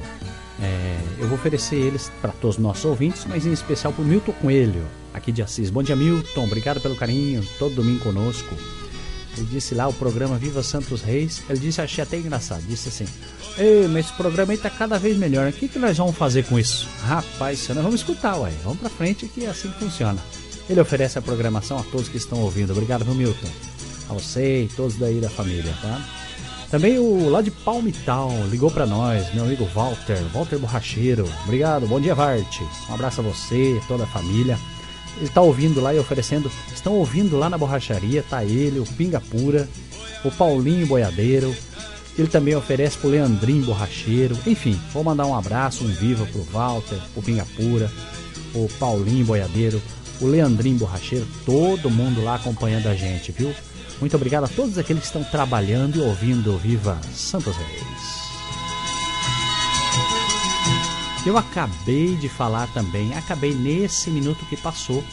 é, eu vou oferecer eles para todos os nossos ouvintes, mas em especial para o Milton Coelho, aqui de Assis. Bom dia, Milton. Obrigado pelo carinho, todo domingo conosco. Ele disse lá o programa Viva Santos Reis. Ele disse, achei até engraçado. Disse assim: Ei, mas esse programa aí tá cada vez melhor. O que, que nós vamos fazer com isso? Rapaz, nós vamos escutar, ué. Vamos pra frente que é assim que funciona. Ele oferece a programação a todos que estão ouvindo. Obrigado, viu, Milton? A você e todos daí da família, tá? Também o lá de Palmital ligou para nós, meu amigo Walter, Walter Borracheiro. Obrigado, bom dia, Varte. Um abraço a você, toda a família. ele tá ouvindo lá e oferecendo. Estão ouvindo lá na borracharia, tá ele, o Pinga Pura, o Paulinho Boiadeiro. Ele também oferece pro Leandrinho Borracheiro. Enfim, vou mandar um abraço, um viva pro Walter, o Pinga Pura, o Paulinho Boiadeiro, o Leandrinho Borracheiro, todo mundo lá acompanhando a gente, viu? Muito obrigado a todos aqueles que estão trabalhando e ouvindo Viva Santos Reis. Eu acabei de falar também, acabei nesse minuto que passou,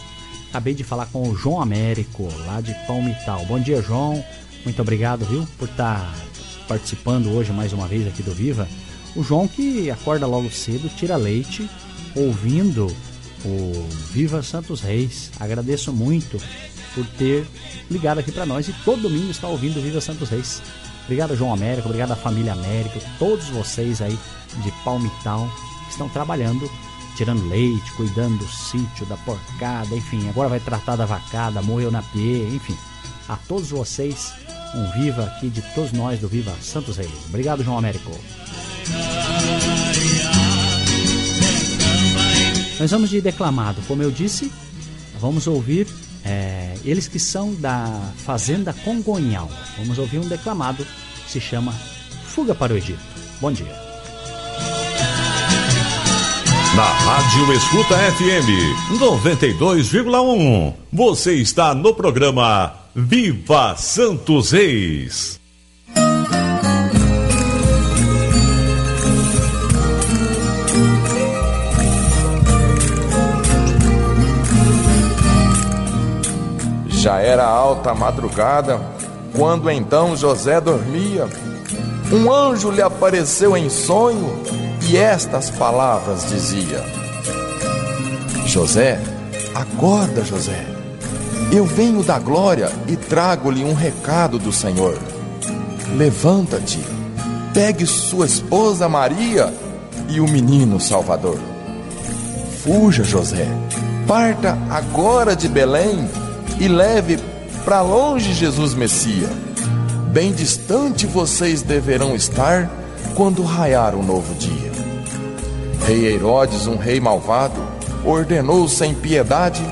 acabei de falar com o João Américo, lá de Palmital. Bom dia, João. Muito obrigado, viu, por estar participando hoje mais uma vez aqui do Viva. O João que acorda logo cedo, tira leite, ouvindo o Viva Santos Reis. Agradeço muito por ter ligado aqui para nós e todo domingo está ouvindo Viva Santos Reis. Obrigado, João Américo, obrigado à família Américo, todos vocês aí de Palmital que estão trabalhando, tirando leite, cuidando do sítio, da porcada, enfim, agora vai tratar da vacada, morreu na pie, enfim. A todos vocês, um viva aqui de todos nós do Viva Santos Reis. Obrigado, João Américo. Nós vamos de declamado, como eu disse, vamos ouvir é, eles que são da Fazenda Congonhal. Vamos ouvir um declamado que se chama Fuga para o Egito. Bom dia. Na Rádio Escuta FM 92,1. Você está no programa Viva Santos Reis. Já era alta madrugada, quando então José dormia. Um anjo lhe apareceu em sonho e estas palavras dizia: José, acorda, José. Eu venho da glória e trago-lhe um recado do Senhor. Levanta-te, pegue sua esposa Maria e o menino Salvador. Fuja, José, parta agora de Belém e leve para longe Jesus Messias. Bem distante vocês deverão estar quando raiar o novo dia. Rei Herodes, um rei malvado, ordenou sem piedade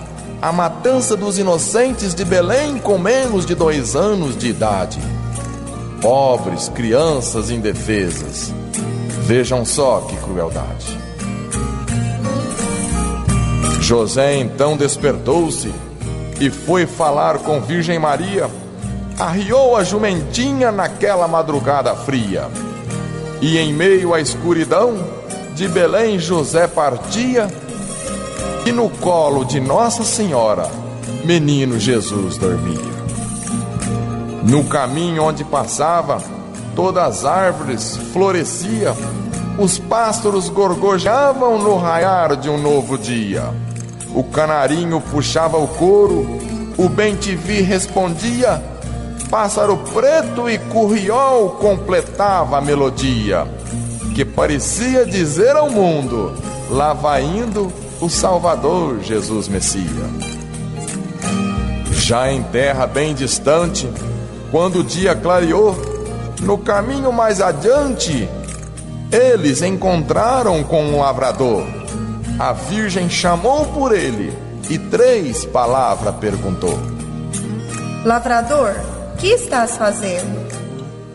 a matança dos inocentes de Belém com menos de dois anos de idade. Pobres, crianças indefesas. Vejam só que crueldade. José então despertou-se e foi falar com Virgem Maria. Arriou a jumentinha naquela madrugada fria. E em meio à escuridão, de Belém José partia, e no colo de Nossa Senhora, menino Jesus dormia. No caminho onde passava, todas as árvores florescia, os pássaros gorgojavam no raiar de um novo dia. O canarinho puxava o couro, o bem-te-vi respondia, pássaro preto e curriol completava a melodia, que parecia dizer ao mundo: lá vai indo o Salvador Jesus Messias. Já em terra bem distante, quando o dia clareou, no caminho mais adiante, eles encontraram com um lavrador a Virgem chamou por ele e três palavras perguntou: Lavrador, que estás fazendo?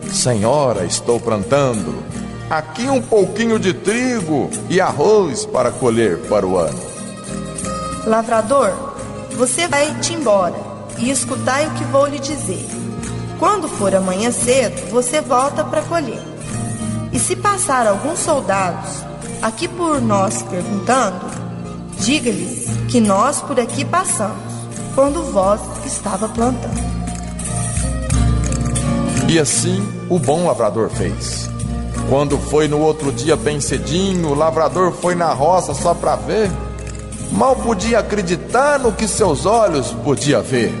Senhora, estou plantando aqui um pouquinho de trigo e arroz para colher para o ano. Lavrador, você vai-te embora e escutai o que vou lhe dizer. Quando for amanhã cedo, você volta para colher. E se passar alguns soldados aqui por nós perguntando, diga-lhes que nós por aqui passamos, quando vós estava plantando. E assim o bom lavrador fez. Quando foi no outro dia bem cedinho, o lavrador foi na roça só para ver. Mal podia acreditar no que seus olhos podia ver.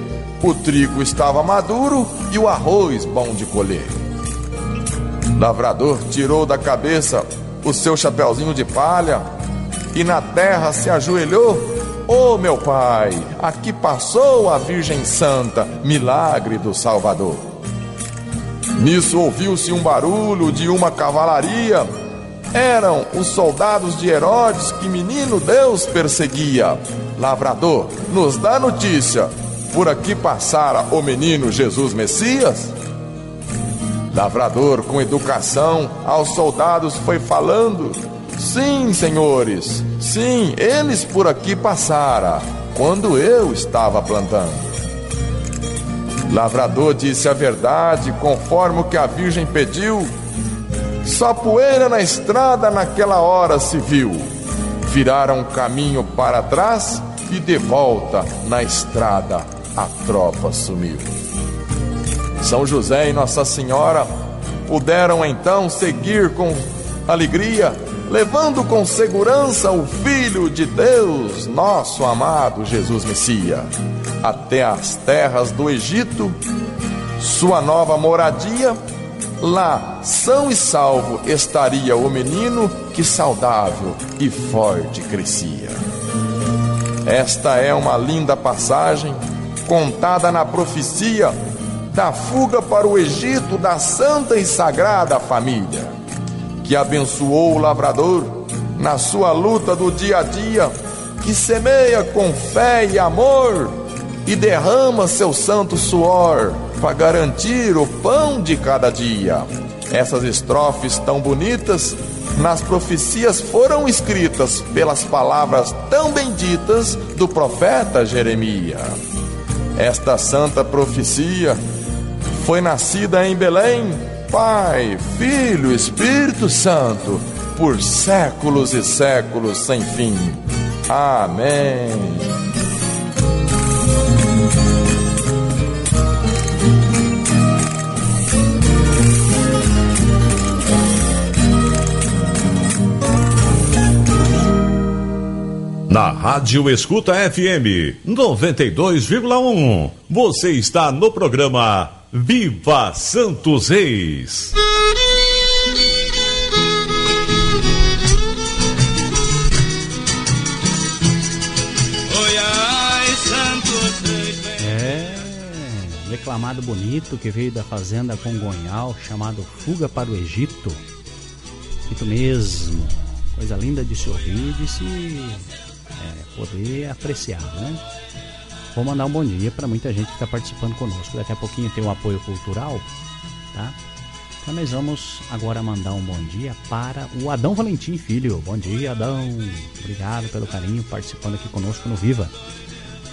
O trigo estava maduro e o arroz bom de colher. Lavrador tirou da cabeça o seu chapeuzinho de palha e na terra se ajoelhou. Oh, meu pai, aqui passou a Virgem Santa, milagre do Salvador. Nisso ouviu-se um barulho de uma cavalaria eram os soldados de Herodes que menino Deus perseguia. Lavrador, nos dá notícia, por aqui passara o menino Jesus Messias? Lavrador, com educação, aos soldados foi falando: Sim, senhores, sim, eles por aqui passara, quando eu estava plantando. Lavrador disse a verdade, conforme o que a Virgem pediu. Só poeira na estrada naquela hora se viu. Viraram caminho para trás e de volta na estrada a tropa sumiu. São José e Nossa Senhora puderam então seguir com alegria, levando com segurança o Filho de Deus, nosso amado Jesus Messias, até as terras do Egito, sua nova moradia. Lá, são e salvo, estaria o menino que saudável e forte crescia. Esta é uma linda passagem contada na profecia da fuga para o Egito da santa e sagrada família, que abençoou o lavrador na sua luta do dia a dia, que semeia com fé e amor e derrama seu santo suor para garantir o pão de cada dia. Essas estrofes tão bonitas nas profecias foram escritas pelas palavras tão benditas do profeta Jeremias. Esta santa profecia foi nascida em Belém, Pai, Filho, Espírito Santo, por séculos e séculos sem fim. Amém. Na Rádio Escuta FM 92,1. Você está no programa Viva Santos Reis. É, declamado bonito que veio da fazenda Congonhal, chamado Fuga para o Egito. Isso mesmo, coisa linda de se ouvir e de se é, poder apreciar, né? Vou mandar um bom dia para muita gente que está participando conosco. Daqui a pouquinho tem o apoio cultural, tá? Então nós vamos agora mandar um bom dia para o Adão Valentim Filho. Bom dia, Adão. Obrigado pelo carinho participando aqui conosco no Viva.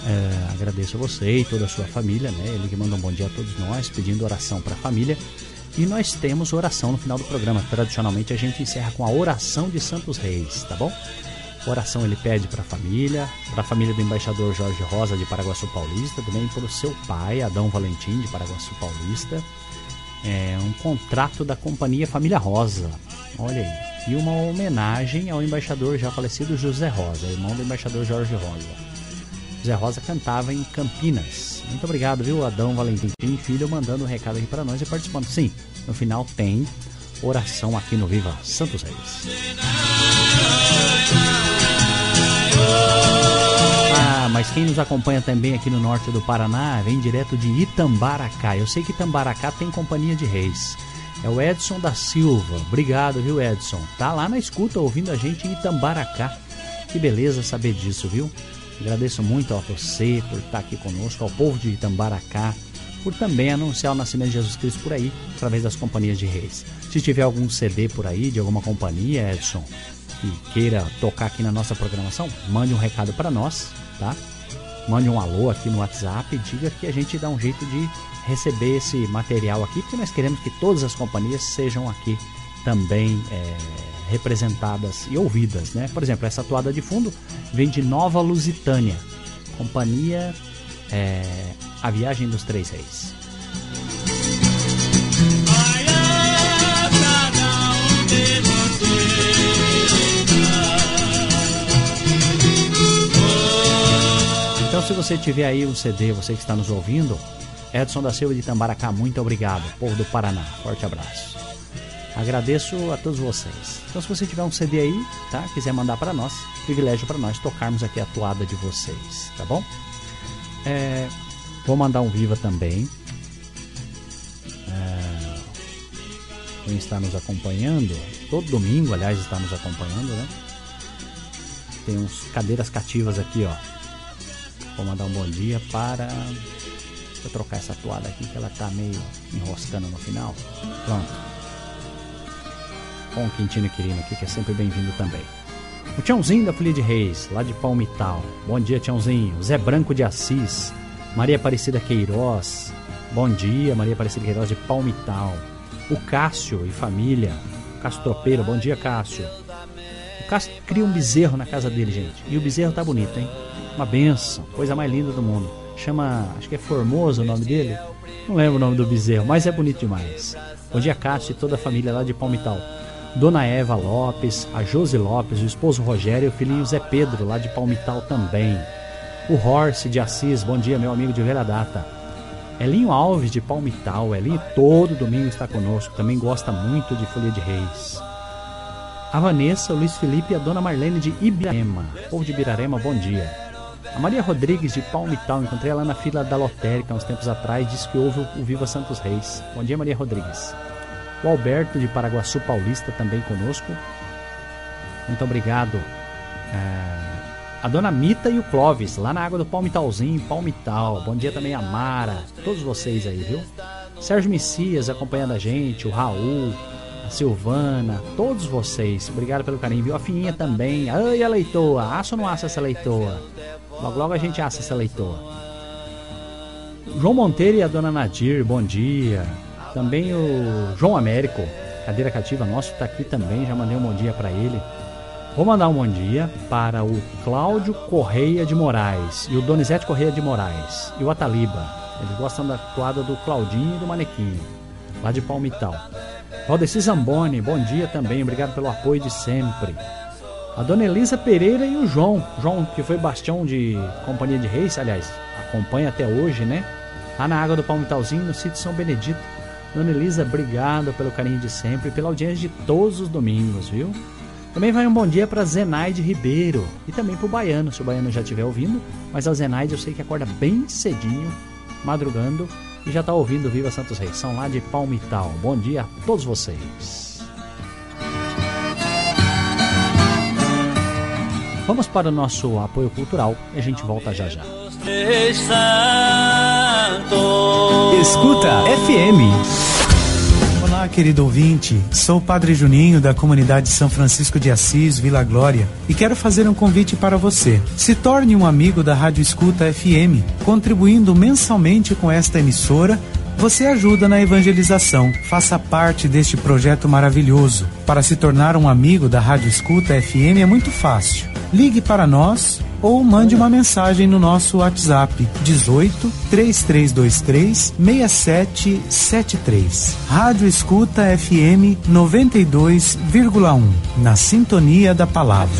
É, agradeço a você e toda a sua família, né? Ele que manda um bom dia a todos nós, pedindo oração para a família. E nós temos oração no final do programa. Tradicionalmente a gente encerra com a oração de Santos Reis, tá bom? Oração ele pede para a família, para a família do embaixador Jorge Rosa de Paraguaçu Paulista, também para o seu pai, Adão Valentim de Paraguaçu Paulista. É um contrato da companhia Família Rosa. Olha aí. E uma homenagem ao embaixador já falecido José Rosa, irmão do embaixador Jorge Rosa. José Rosa cantava em Campinas. Muito obrigado, viu, Adão Valentim Filho, mandando um recado aqui para nós e participando. Sim, no final tem oração aqui no Viva Santos Reis. Ah, mas quem nos acompanha também aqui no norte do Paraná vem direto de Itambaracá. Eu sei que Itambaracá tem companhia de reis. É o Edson da Silva. Obrigado, viu, Edson? Tá lá na escuta ouvindo a gente em Itambaracá. Que beleza saber disso, viu? Agradeço muito a você por estar aqui conosco, ao povo de Itambaracá, por também anunciar o nascimento de Jesus Cristo por aí, através das companhias de reis. Se tiver algum CD por aí, de alguma companhia, Edson, que queira tocar aqui na nossa programação, mande um recado para nós, tá? Mande um alô aqui no WhatsApp diga que a gente dá um jeito de receber esse material aqui, porque nós queremos que todas as companhias sejam aqui também é, representadas e ouvidas, né? Por exemplo, essa toada de fundo vem de Nova Lusitânia, companhia é, A Viagem dos Três Reis. Então, se você tiver aí um CD, você que está nos ouvindo, Edson da Silva de Tambaracá, muito obrigado. Povo do Paraná, forte abraço. Agradeço a todos vocês. Então, se você tiver um CD aí, tá? Quiser mandar para nós, privilégio para nós tocarmos aqui a toada de vocês, tá bom? É, vou mandar um viva também. É, quem está nos acompanhando. Todo domingo, aliás, está nos acompanhando, né? Tem uns cadeiras cativas aqui, ó. Vou mandar um bom dia para. Deixa eu trocar essa toalha aqui que ela tá meio enroscando no final. Pronto. Com o Quintino Quirino aqui, que é sempre bem-vindo também. O Tiãozinho da Folia de Reis, lá de Palmital. Bom dia, Tiãozinho. Zé Branco de Assis. Maria Aparecida Queiroz. Bom dia, Maria Aparecida Queiroz de Palmital. O Cássio e família. Cássio Tropeiro, bom dia, Cássio. O Cássio cria um bezerro na casa dele, gente. E o bezerro tá bonito, hein? Uma benção, coisa mais linda do mundo. Chama, acho que é Formoso o nome dele. Não lembro o nome do bezerro, mas é bonito demais. Bom dia, Cássio e toda a família lá de Palmital. Dona Eva Lopes, a Josi Lopes, o esposo Rogério e o filhinho Zé Pedro, lá de Palmital também. O Horse de Assis, bom dia, meu amigo de velha data. Elinho Alves de Palmital, Elinho todo domingo está conosco, também gosta muito de Folia de Reis. A Vanessa, o Luiz Felipe e a Dona Marlene de Ibirarema. Povo de Ibirarema, bom dia. A Maria Rodrigues de Palmital, encontrei ela na fila da lotérica uns tempos atrás, disse que houve o Viva Santos Reis. Bom dia, Maria Rodrigues. O Alberto de Paraguaçu Paulista também conosco. Muito obrigado. É, A dona Mita e o Clóvis, lá na água do Palmitalzinho, Palmital. Bom dia também a Mara, todos vocês aí, viu? Sérgio Messias acompanhando a gente, o Raul, a Silvana, todos vocês. Obrigado pelo carinho, viu? A Fininha também. Ai, a leitoa, assa ou não assa essa leitoa? Logo, logo a gente assa essa leitoa. João Monteiro e a dona Nadir, bom dia. Também o João Américo, cadeira cativa nosso, tá aqui também, já mandei um bom dia para ele. Vou mandar um bom dia para o Cláudio Correia de Moraes e o Donizete Correia de Moraes e o Ataliba. Eles gostam da toada do Claudinho e do Manequinho, lá de Palmital. Valdeci Zamboni, bom dia também, obrigado pelo apoio de sempre. A dona Elisa Pereira e o João. João, que foi bastião de Companhia de Reis, aliás, acompanha até hoje, né? Lá na água do Palmitalzinho, no sítio São Benedito. Dona Elisa, obrigado pelo carinho de sempre e pela audiência de todos os domingos, viu? Também vai um bom dia para Zenaide Ribeiro e também para o Baiano, se o Baiano já estiver ouvindo. Mas a Zenaide eu sei que acorda bem cedinho, madrugando e já está ouvindo Viva Santos Reis. São lá de Palmital. Bom dia a todos vocês. Vamos para o nosso apoio cultural e a gente volta já já. Escuta FM. Olá, querido ouvinte. Sou o Padre Juninho da comunidade São Francisco de Assis, Vila Glória, e quero fazer um convite para você. Se torne um amigo da Rádio Escuta FM, contribuindo mensalmente com esta emissora. Você ajuda na evangelização. Faça parte deste projeto maravilhoso. Para se tornar um amigo da Rádio Escuta FM é muito fácil. Ligue para nós ou mande uma mensagem no nosso WhatsApp 18 3323 6773. Rádio Escuta FM 92,1. Na sintonia da palavra.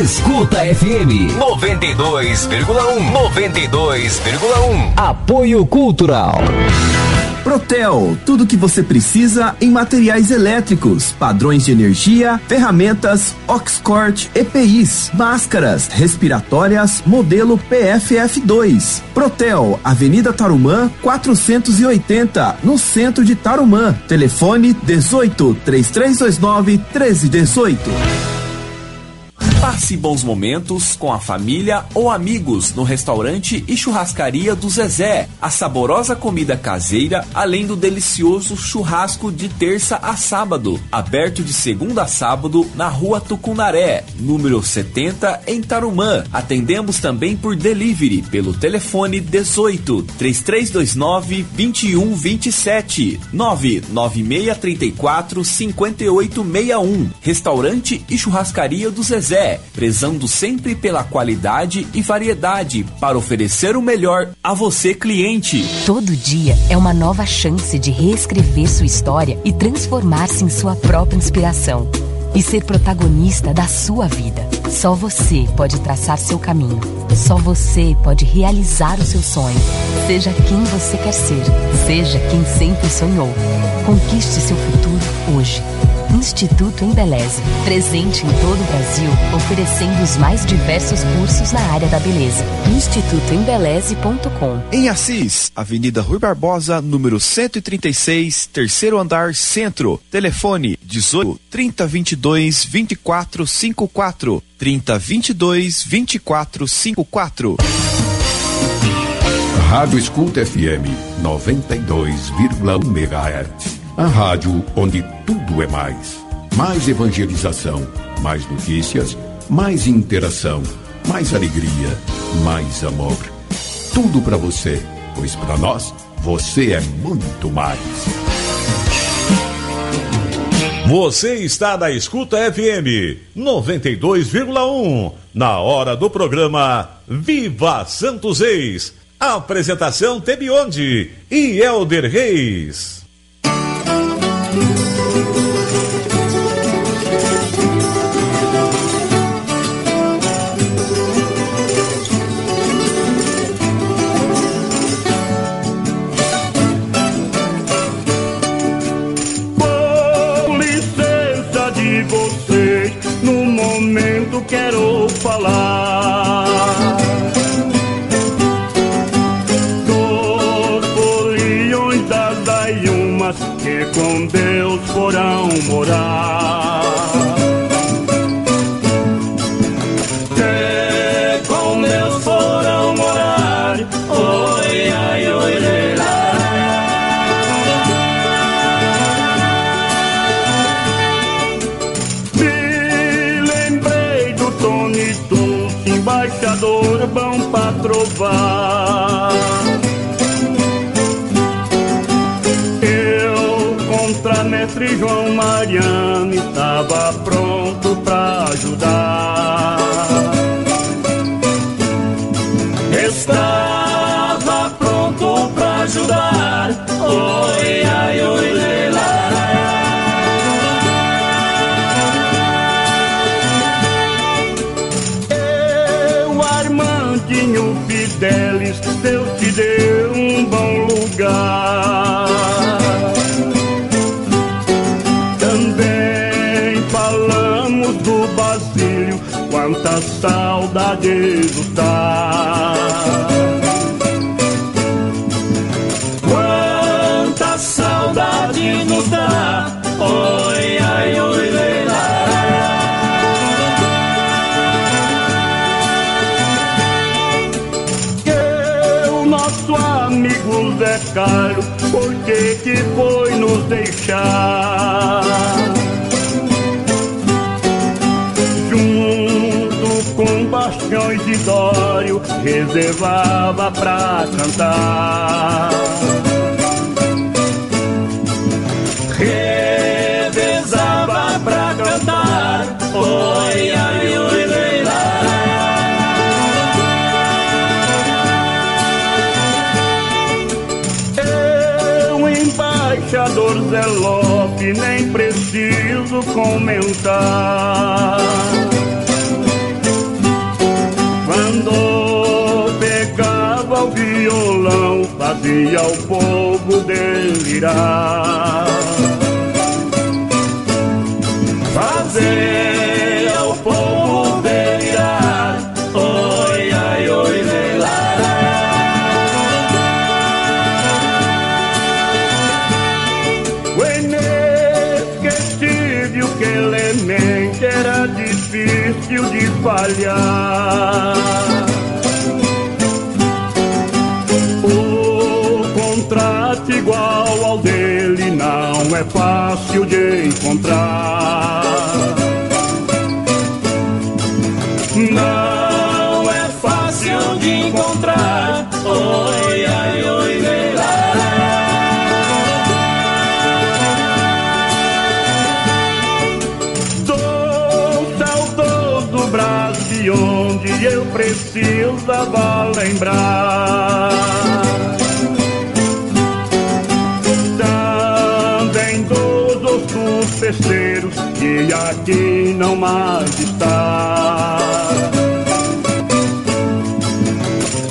Escuta FM 92,1 92,1 Apoio Cultural. Protel, tudo que você precisa em materiais elétricos, padrões de energia, ferramentas, Oxcort, EPIs, máscaras, respiratórias, modelo PFF2. Protel, Avenida Tarumã, 480, no centro de Tarumã. Telefone 18 3329 1318. Passe bons momentos com a família ou amigos no restaurante e churrascaria do Zezé. A saborosa comida caseira, além do delicioso churrasco de terça a sábado. Aberto de segunda a sábado na rua Tucunaré, número 70, em Tarumã. Atendemos também por delivery pelo telefone 18 3329 2127 99634 5861. Restaurante e churrascaria do Zezé prezando sempre pela qualidade e variedade para oferecer o melhor a você, cliente. Todo dia é uma nova chance de reescrever sua história e transformar-se em sua própria inspiração. E ser protagonista da sua vida. Só você pode traçar seu caminho. Só você pode realizar o seu sonho. Seja quem você quer ser. Seja quem sempre sonhou. Conquiste seu futuro hoje. Instituto Embeleze, presente em todo o Brasil, oferecendo os mais diversos cursos na área da beleza. institutoembeleze.com. Em Assis, Avenida Rui Barbosa, número 136, terceiro andar, centro. Telefone 18 3022 2454. 3022 2454. Rádio Escuta FM 92,1 MHz. A rádio onde tudo é mais. Mais evangelização, mais notícias, mais interação, mais alegria, mais amor. Tudo para você, pois para nós você é muito mais. Você está na Escuta FM 92,1. Na hora do programa Viva Santos Reis. Apresentação Tebionde e Elder Reis. Quero falar. Dos foliões das daiumas que com Deus foram morar. Eu, contra mestre João Mariano, estava pronto pra ajudar. Saudade está. Quanta saudade nos dá. Oi, ai, oi, lê, lá. que o nosso amigo Zé Carlos, por que que foi nos deixar? Reservava pra cantar. Revezava pra cantar, oi, ai, oi, lei, Eu, embaixador Zé Lopes, nem preciso comentar. Violão, fazia o povo delirar. Fazia o povo delirar. Oi, ai, oi, lê, lá, O inesquecível que elemente era difícil de falhar. É fácil de encontrar. Não é fácil de encontrar. Oi, ai, oi, lê, Do saudoso Brasil onde eu precisava lembrar. terceiros que aqui não mais está.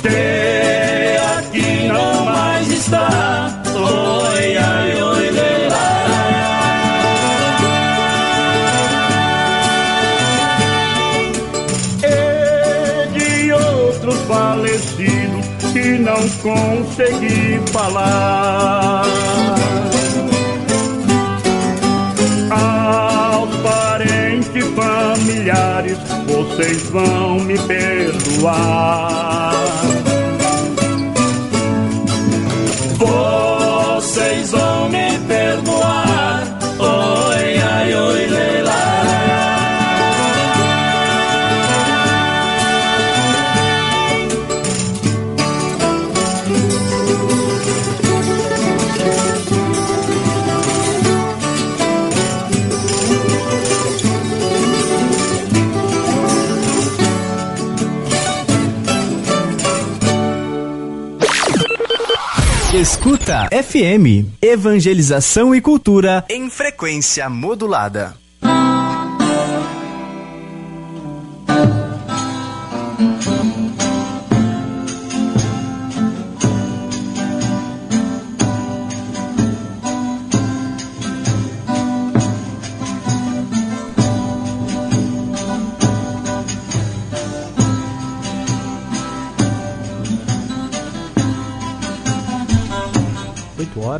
Que aqui não mais está. Oi, ai, oi, lê, lá. E de outros falecidos que não consegui falar. Vocês vão me perdoar. Escuta FM. Evangelização e cultura em frequência modulada.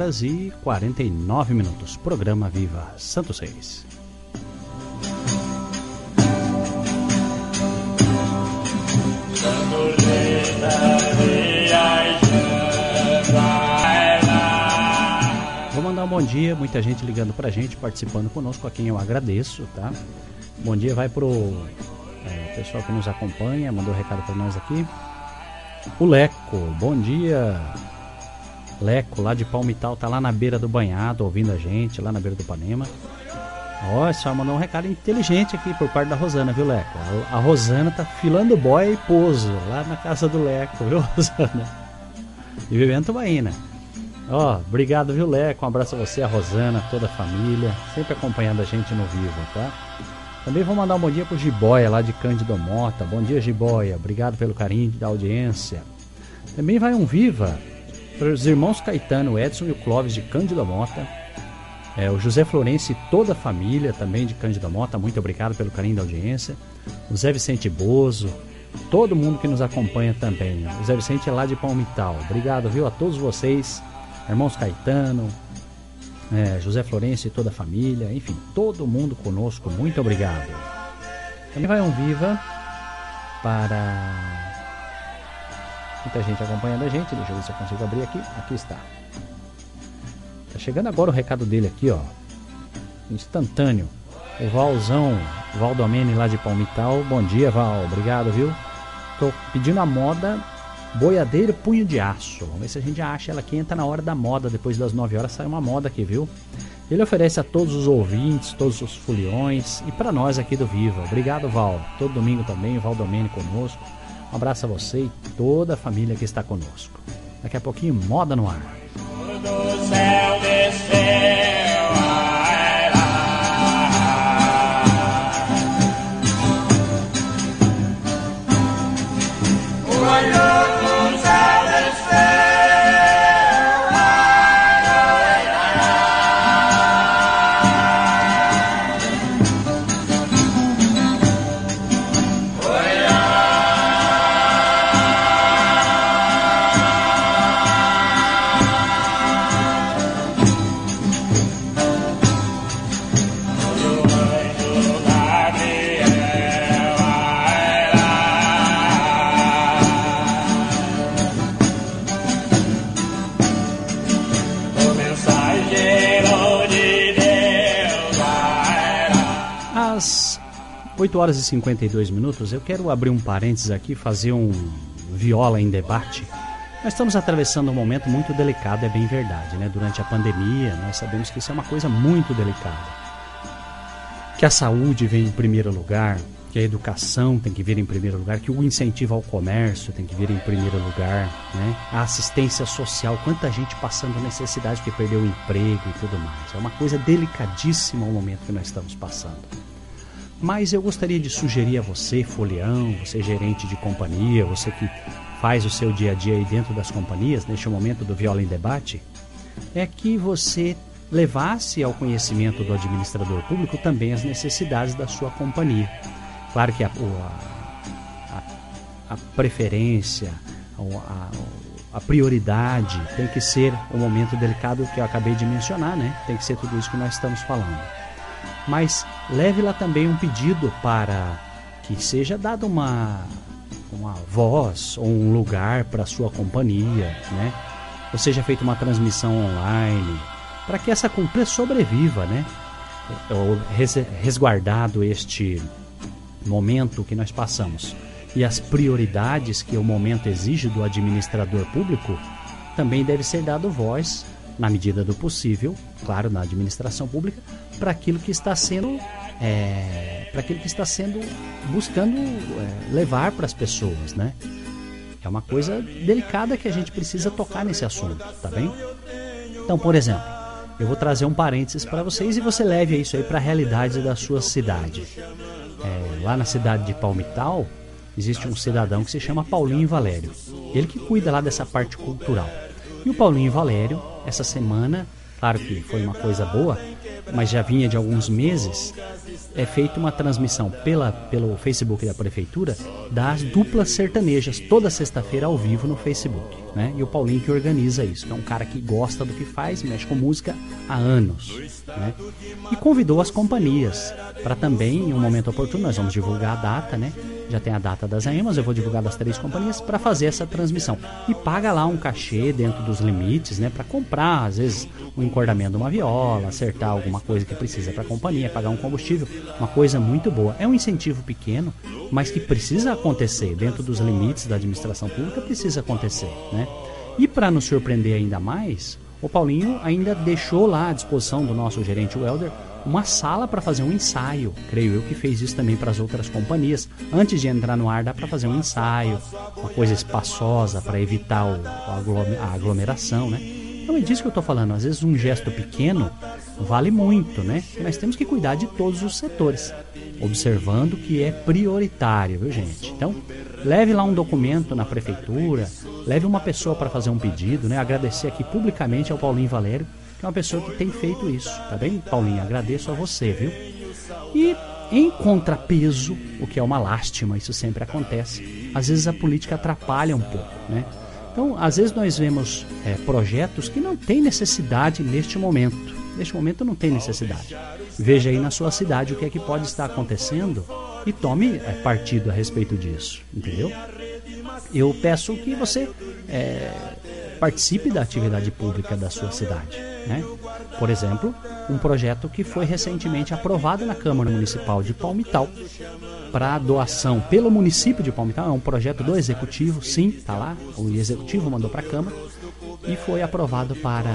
Horas e 49 minutos. Programa Viva Santos Reis. Vou mandar um bom dia, muita gente ligando pra gente, participando conosco, a quem eu agradeço, tá? Bom dia vai pro é, pessoal que nos acompanha, mandou recado pra nós aqui. O Leco, bom dia. Leco, lá de Palmital, tá lá na beira do banhado, ouvindo a gente, lá na beira do Panema. Ó, só mandou um recado inteligente aqui por parte da Rosana, viu, Leco? A, a Rosana tá filando boia e pouso lá na casa do Leco, viu, Rosana? E vivendo Tubaína. Ó, obrigado, viu, Leco? Um abraço a você, a Rosana, toda a família, sempre acompanhando a gente no vivo, tá? Também vou mandar um bom dia pro Jiboia, lá de Cândido Mota. Bom dia, Jiboia. Obrigado pelo carinho da audiência. Também vai um viva os irmãos Caetano, Edson e o Clóvis de Cândido Mota. É, o José Florencio e toda a família também de Cândido Mota, muito obrigado pelo carinho da audiência. O Zé Vicente Bozo, todo mundo que nos acompanha também. O Zé Vicente é lá de Palmital. Obrigado, viu, a todos vocês, irmãos Caetano, é, José Florencio e toda a família, enfim, todo mundo conosco, muito obrigado. Também vai um viva para Muita gente acompanhando a gente. Deixa eu ver se eu consigo abrir aqui. Aqui está. Tá chegando agora o recado dele aqui, ó. Instantâneo. O Valzão, Valdomene lá de Palmital. Bom dia, Val. Obrigado, viu? Tô pedindo a moda boiadeiro punho de aço. Vamos ver se a gente acha ela aqui. Entra na hora da moda. Depois das 9 horas sai uma moda aqui, viu? Ele oferece a todos os ouvintes, todos os foliões e para nós aqui do Viva. Obrigado, Val. Todo domingo também, o Valdomene conosco. Um abraço a você e toda a família que está conosco. Daqui a pouquinho, moda no ar. 8 horas e 52 minutos, eu quero abrir um parênteses aqui, fazer um viola em debate. Nós estamos atravessando um momento muito delicado, é bem verdade, né? Durante a pandemia, nós sabemos que isso é uma coisa muito delicada. Que a saúde vem em primeiro lugar, que a educação tem que vir em primeiro lugar, que o incentivo ao comércio tem que vir em primeiro lugar, né? A assistência social, quanta gente passando necessidade porque perdeu o emprego e tudo mais. É uma coisa delicadíssima o momento que nós estamos passando. Mas eu gostaria de sugerir a você, folião, você gerente de companhia, você que faz o seu dia a dia aí dentro das companhias, neste momento do Viola em Debate, é que você levasse ao conhecimento do administrador público também as necessidades da sua companhia. Claro que a, a, a- preferência, a- a prioridade, tem que ser o momento delicado que eu acabei de mencionar, né? Tem que ser tudo isso que nós estamos falando. Mas leve lá também um pedido para que seja dada uma, uma voz ou um lugar para sua companhia, né? Ou seja feita uma transmissão online, para que essa cultura sobreviva, né? Res- Resguardado este momento que nós passamos e as prioridades que o momento exige do administrador público, também deve ser dado voz, na medida do possível, claro, na administração pública, para aquilo que está sendo é, para aquilo que está sendo buscando é, levar para as pessoas, né? É uma coisa delicada que a gente precisa tocar nesse assunto, tá bem? Então, por exemplo, eu vou trazer um parênteses para vocês e você leve isso aí para a realidade da sua cidade. É, lá na cidade de Palmital existe um cidadão que se chama Paulinho Valério. Ele que cuida lá dessa parte cultural. E o Paulinho Valério, essa semana, claro que foi uma coisa boa, mas já vinha de alguns meses, é feita uma transmissão pela, pelo Facebook da prefeitura das duplas sertanejas, toda sexta-feira ao vivo no Facebook. Né? E o Paulinho que organiza isso, que é um cara que gosta do que faz, mexe com música há anos. Né? E convidou as companhias para também, em um momento oportuno, nós vamos divulgar a data, né? Já tem a data das AEMAs, eu vou divulgar das três companhias para fazer essa transmissão. E paga lá um cachê dentro dos limites, né? Para comprar, às vezes, um encordamento de uma viola, acertar alguma coisa que precisa para a companhia, pagar um combustível, uma coisa muito boa. É um incentivo pequeno, mas que precisa acontecer dentro dos limites da administração pública, precisa acontecer, né? E para nos surpreender ainda mais, o Paulinho ainda deixou lá à disposição do nosso gerente Welder uma sala para fazer um ensaio. Creio eu que fez isso também para as outras companhias. Antes de entrar no ar, dá para fazer um ensaio, uma coisa espaçosa para evitar o- a aglome- a aglomeração, né? Então é disso que eu estou falando. Às vezes um gesto pequeno vale muito, né? Nós temos que cuidar de todos os setores, observando que é prioritário, viu gente? Então, leve lá um documento na prefeitura, leve uma pessoa para fazer um pedido, né? Agradecer aqui publicamente ao Paulinho Valério, que é uma pessoa que tem feito isso, tá bem? Paulinho, agradeço a você, viu? E em contrapeso, o que é uma lástima, isso sempre acontece, às vezes a política atrapalha um pouco, né? Então, às vezes nós vemos é, projetos que não têm necessidade neste momento. Neste momento não tem necessidade. Veja aí na sua cidade o que é que pode estar acontecendo e tome é, partido a respeito disso, entendeu? Eu peço que você é, participe da atividade pública da sua cidade. Né? Por exemplo, um projeto que foi recentemente aprovado na Câmara Municipal de Palmital para doação pelo município de Palmital. É um projeto do executivo, sim, tá lá. O executivo mandou para a Câmara e foi aprovado para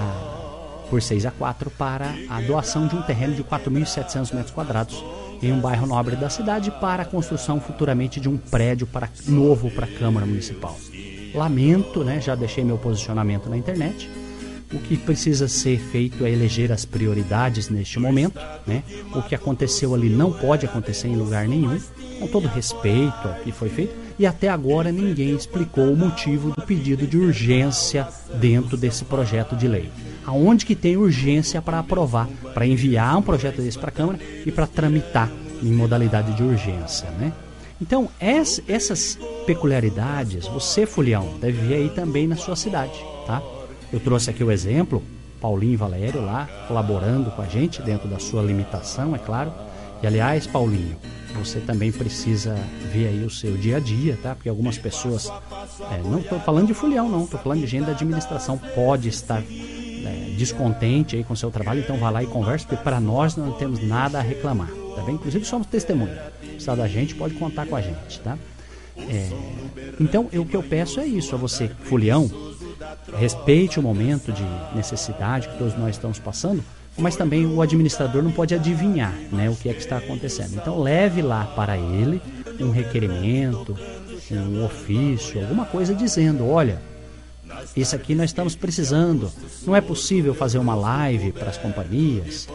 por 6 a 4 para a doação de um terreno de 4.700 metros quadrados em um bairro nobre da cidade para a construção futuramente de um prédio para, novo para a Câmara Municipal. Lamento, né, já deixei meu posicionamento na internet. O que precisa ser feito é eleger as prioridades neste momento. Né? O que aconteceu ali não pode acontecer em lugar nenhum, com todo respeito ao que foi feito. E até agora ninguém explicou o motivo do pedido de urgência dentro desse projeto de lei. Aonde que tem urgência para aprovar, para enviar um projeto desse para a Câmara e para tramitar em modalidade de urgência, né? Então, es- essas peculiaridades, você, Fulião, deve ver aí também na sua cidade, tá? Eu trouxe aqui o exemplo, Paulinho Valério lá, colaborando com a gente dentro da sua limitação, é claro. E, aliás, Paulinho, você também precisa ver aí o seu dia a dia, tá? Porque algumas pessoas, é, não estou falando de Fulião, não, estou falando de gente da administração, pode estar é, descontente aí com seu trabalho, então vá lá e converse, porque para nós não temos nada a reclamar, tá bem? Inclusive somos testemunha. Precisar da gente, pode contar com a gente, tá? É, então, eu- o que eu peço é isso a você, Fulião, respeite o momento de necessidade que todos nós estamos passando, mas também o administrador não pode adivinhar né, o que é que está acontecendo. Então leve lá para ele um requerimento, um ofício, alguma coisa dizendo, olha, isso aqui nós estamos precisando. Não é possível fazer uma live para as companhias.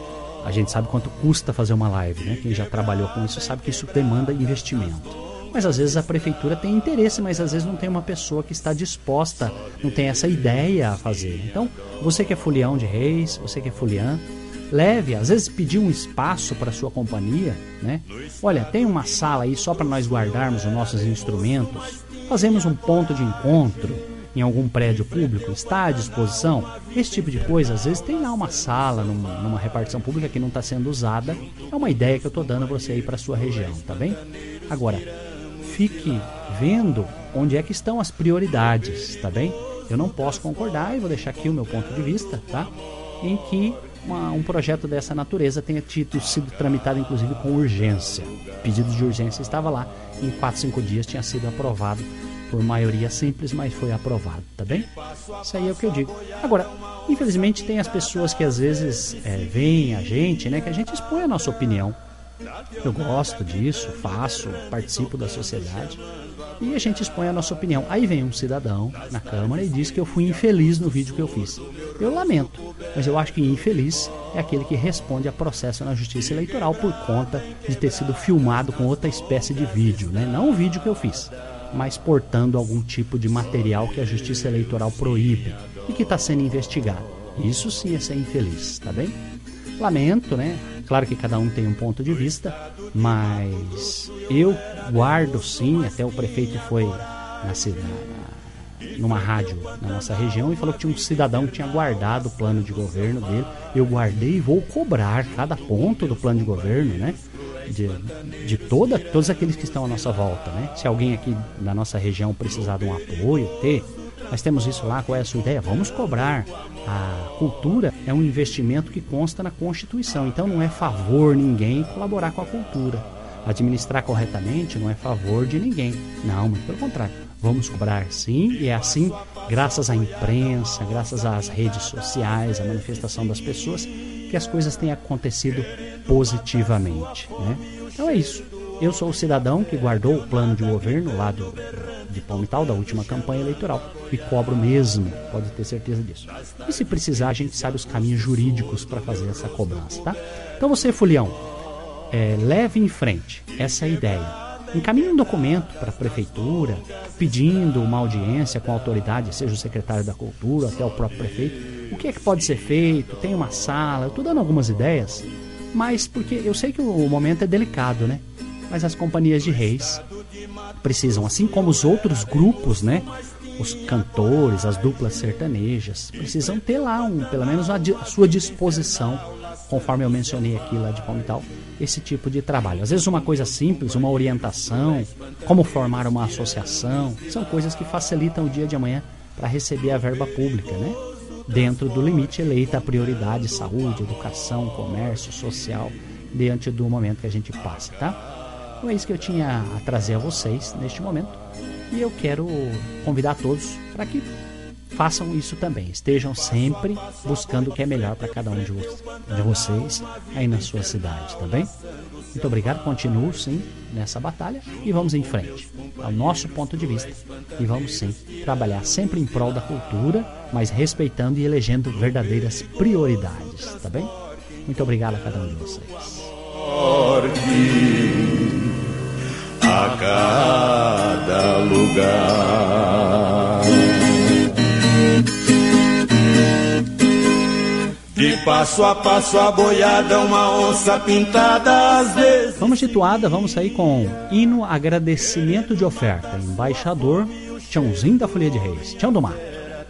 A gente sabe quanto custa fazer uma live, né? Quem já trabalhou com isso sabe que isso demanda investimento. Mas às vezes a prefeitura tem interesse, mas às vezes não tem uma pessoa que está disposta, não tem essa ideia a fazer. Então, você que é folião de reis, você que é foliã, leve, às vezes pedir um espaço para sua companhia, né? Olha, tem uma sala aí só para nós guardarmos os nossos instrumentos. Fazemos um ponto de encontro em algum prédio público, está à disposição, esse tipo de coisa, às vezes tem lá uma sala numa, numa repartição pública que não está sendo usada. É uma ideia que eu estou dando a você aí para sua região, tá bem? Agora, fique vendo onde é que estão as prioridades, tá bem? Eu não posso concordar e vou deixar aqui o meu ponto de vista, tá? Em que uma- um projeto dessa natureza tenha tido, sido tramitado inclusive com urgência. Pedido de urgência estava lá, em 4, 5 dias tinha sido aprovado por maioria simples, mas foi aprovado, tá bem? Isso aí é o que eu digo. Agora, infelizmente tem as pessoas que às vezes é, veem a gente, né, que a gente expõe a nossa opinião. Eu gosto disso, faço, participo da sociedade e a gente expõe a nossa opinião. Aí vem um cidadão na Câmara e diz que eu fui infeliz no vídeo que eu fiz. Eu lamento, mas eu acho que infeliz é aquele que responde a processo na Justiça Eleitoral por conta de ter sido filmado com outra espécie de vídeo, né? não o vídeo que eu fiz, mas portando algum tipo de material que a Justiça Eleitoral proíbe e que está sendo investigado. Isso sim é ser infeliz, tá bem? Lamento, né? Claro que cada um tem um ponto de vista, mas eu guardo sim, até o prefeito foi na, numa rádio na nossa região e falou que tinha um cidadão que tinha guardado o plano de governo dele. Eu guardei e vou cobrar cada ponto do plano de governo, né? De, de toda, todos aqueles que estão à nossa volta, né? Se alguém aqui da nossa região precisar de um apoio, ter, nós temos isso lá, qual é a sua ideia? Vamos cobrar. A cultura é um investimento que consta na Constituição, então não é favor ninguém colaborar com a cultura. Administrar corretamente não é favor de ninguém. Não, muito pelo contrário. Vamos cobrar sim, e é assim, graças à imprensa, graças às redes sociais, à manifestação das pessoas, que as coisas têm acontecido positivamente. Né? Então é isso. Eu sou o cidadão que guardou o plano de governo lá do, de Palmital, da última campanha eleitoral, e cobro mesmo, pode ter certeza disso. E se precisar, a gente sabe os caminhos jurídicos para fazer essa cobrança, tá? Então você, Fulião, é, leve em frente essa ideia. Encaminhe um documento para a prefeitura pedindo uma audiência com a autoridade, seja o secretário da cultura, até o próprio prefeito. O que é que pode ser feito? Tem uma sala, eu estou dando algumas ideias, mas porque eu sei que o momento é delicado, né? Mas as companhias de reis precisam, assim como os outros grupos, né? Os cantores, as duplas sertanejas, precisam ter lá um, pelo menos a, sua disposição, conforme eu mencionei aqui lá de Palmital, esse tipo de trabalho. Às vezes uma coisa simples, uma orientação, como formar uma associação, são coisas que facilitam o dia de amanhã para receber a verba pública, né? Dentro do limite eleita a prioridade saúde, educação, comércio, social, diante do momento que a gente passa, tá? Então é isso que eu tinha a trazer a vocês neste momento. E eu quero convidar todos para que façam isso também. Estejam sempre buscando o que é melhor para cada um de, vo- de vocês aí na sua cidade, tá bem? Muito obrigado, continuo sim nessa batalha e vamos em frente. É o nosso ponto de vista. E vamos sim trabalhar sempre em prol da cultura, mas respeitando e elegendo verdadeiras prioridades, tá bem? Muito obrigado a cada um de vocês. a cada lugar. De passo a passo a boiada, uma onça pintada às vezes. Vamos de toada, vamos sair com hino agradecimento de oferta. Embaixador Tiãozinho da Folia de Reis, Tião do Mato.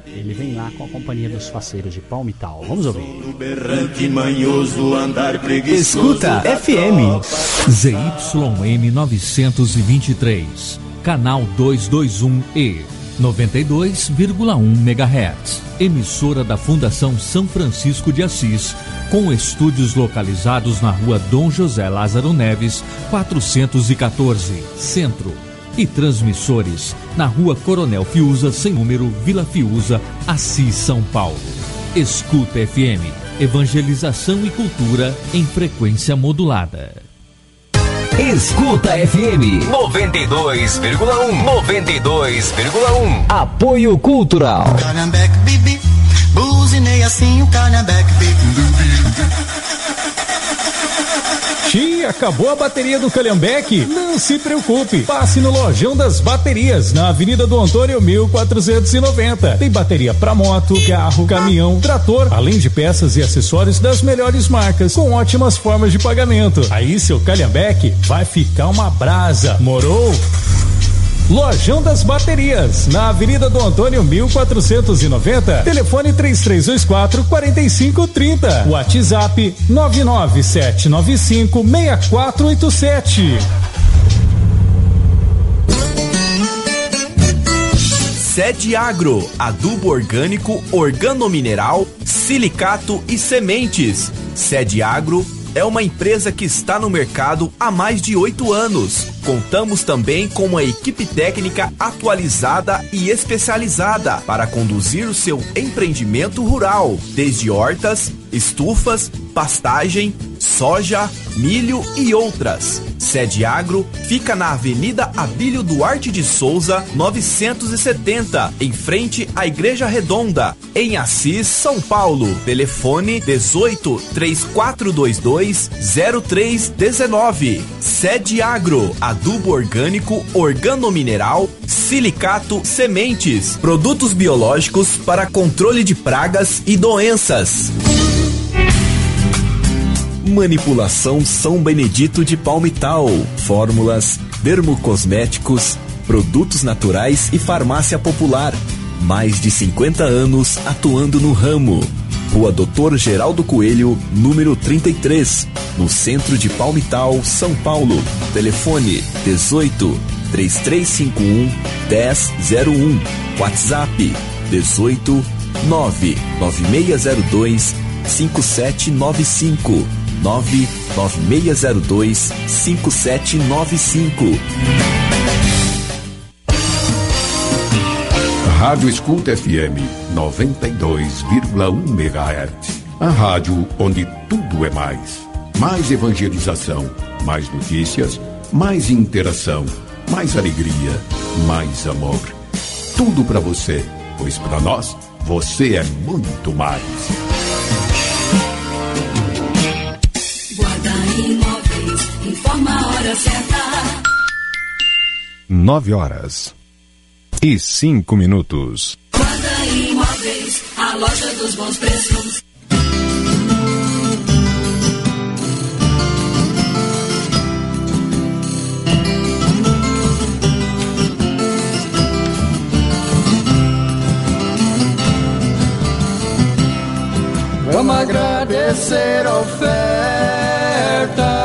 Ele vem lá com a companhia dos faceiros de Palmital. Vamos ouvir. Berrante manhoso, andar preguiçoso. Escuta FM. ZYM 923, canal 221E, 92,1 MHz. Emissora da Fundação São Francisco de Assis, com estúdios localizados na rua Dom José Lázaro Neves, 414, Centro. E transmissores na rua Coronel Fiuza, sem número, Vila Fiuza, Assis, São Paulo. Escuta FM, evangelização e cultura em frequência modulada. Escuta FM 92,1 92,1 Apoio Cultural. Calhambeque, bibi, buzinei assim o calhambeque, Tia, acabou a bateria do Calhambeque? Não se preocupe, passe no Lojão das Baterias, na Avenida do Antônio 1490. Tem bateria para moto, carro, caminhão, trator, além de peças e acessórios das melhores marcas, com ótimas formas de pagamento. Aí seu Calhambeque vai ficar uma brasa, morou? Lojão das Baterias, na Avenida do Antônio 1490, telefone 3324 4530. WhatsApp 99795 6487. Sede Agro, adubo orgânico, organomineral, silicato e sementes. Sede Agro é uma empresa que está no mercado há mais de oito anos. Contamos também com uma equipe técnica atualizada e especializada para conduzir o seu empreendimento rural, desde hortas, estufas, pastagem, soja, milho e outras. Sede Agro fica na Avenida Abílio Duarte de Souza, 970, em frente à Igreja Redonda, em Assis, São Paulo. Telefone 18 3422 0319. Sede Agro, adubo orgânico, organomineral, silicato, sementes, produtos biológicos para controle de pragas e doenças. Manipulação São Benedito de Palmital. Fórmulas, dermocosméticos, produtos naturais e farmácia popular. Mais de 50 anos atuando no ramo. Rua Doutor Geraldo Coelho, número 33, no centro de Palmital, São Paulo. Telefone 18 3351 1001. WhatsApp 18 99602 5795 99602 5795. Rádio Escuta FM 92,1 MHz. A rádio onde tudo é mais. Mais evangelização, mais notícias, mais interação, mais alegria, mais amor. Tudo para você, pois para nós você é muito mais. Hora certa. 9 horas e 5 minutos. Guarda Imóveis, a loja dos bons preços. Vamos agradecer a oferta.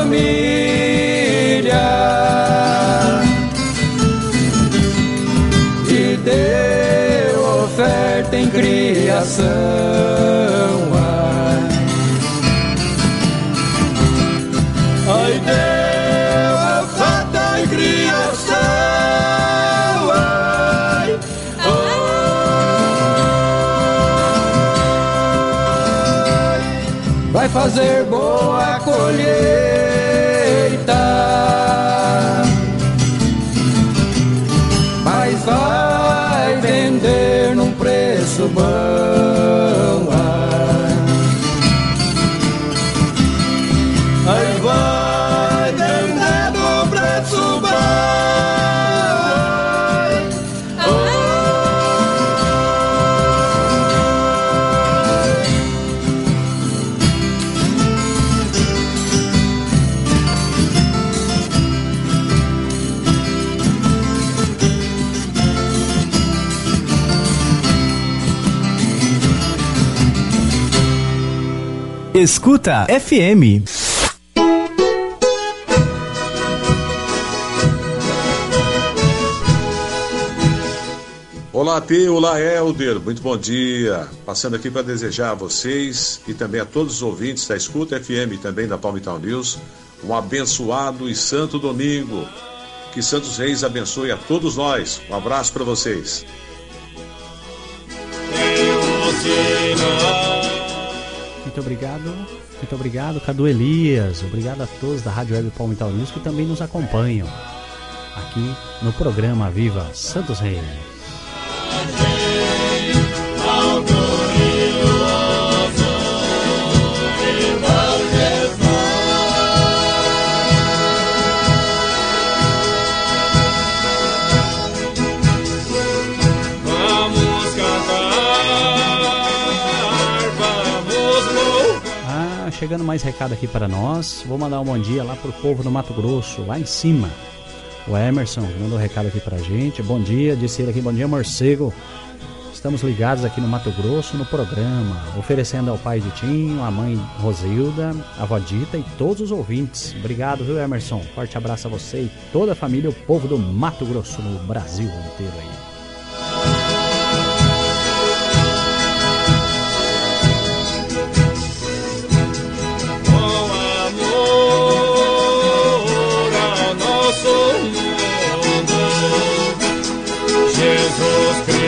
Família e deu oferta em criação. Ai. Ai, vai fazer boa colheita. Escuta FM. Olá, T, olá, Helder, muito bom dia. Passando aqui para desejar a vocês e também a todos os ouvintes da Escuta FM e também da Palmital News um abençoado e santo domingo. Que Santos Reis abençoe a todos nós. Um abraço para vocês. Muito obrigado, muito obrigado, Cadu Elias. Obrigado a todos da Rádio Web Palmital News que também nos acompanham aqui no programa Viva Santos Reis. Chegando mais recado aqui para nós. Vou mandar um bom dia lá pro povo do Mato Grosso, lá em cima. O Emerson mandou um recado aqui pra gente. Bom dia, disse ele aqui, bom dia, morcego. Estamos ligados aqui no Mato Grosso no programa, oferecendo ao pai de Tinho, à mãe Rosilda, a avó Dita e todos os ouvintes. Obrigado, viu, Emerson? Forte abraço a você e toda a família, o povo do Mato Grosso, no Brasil inteiro aí. Jesus Cristo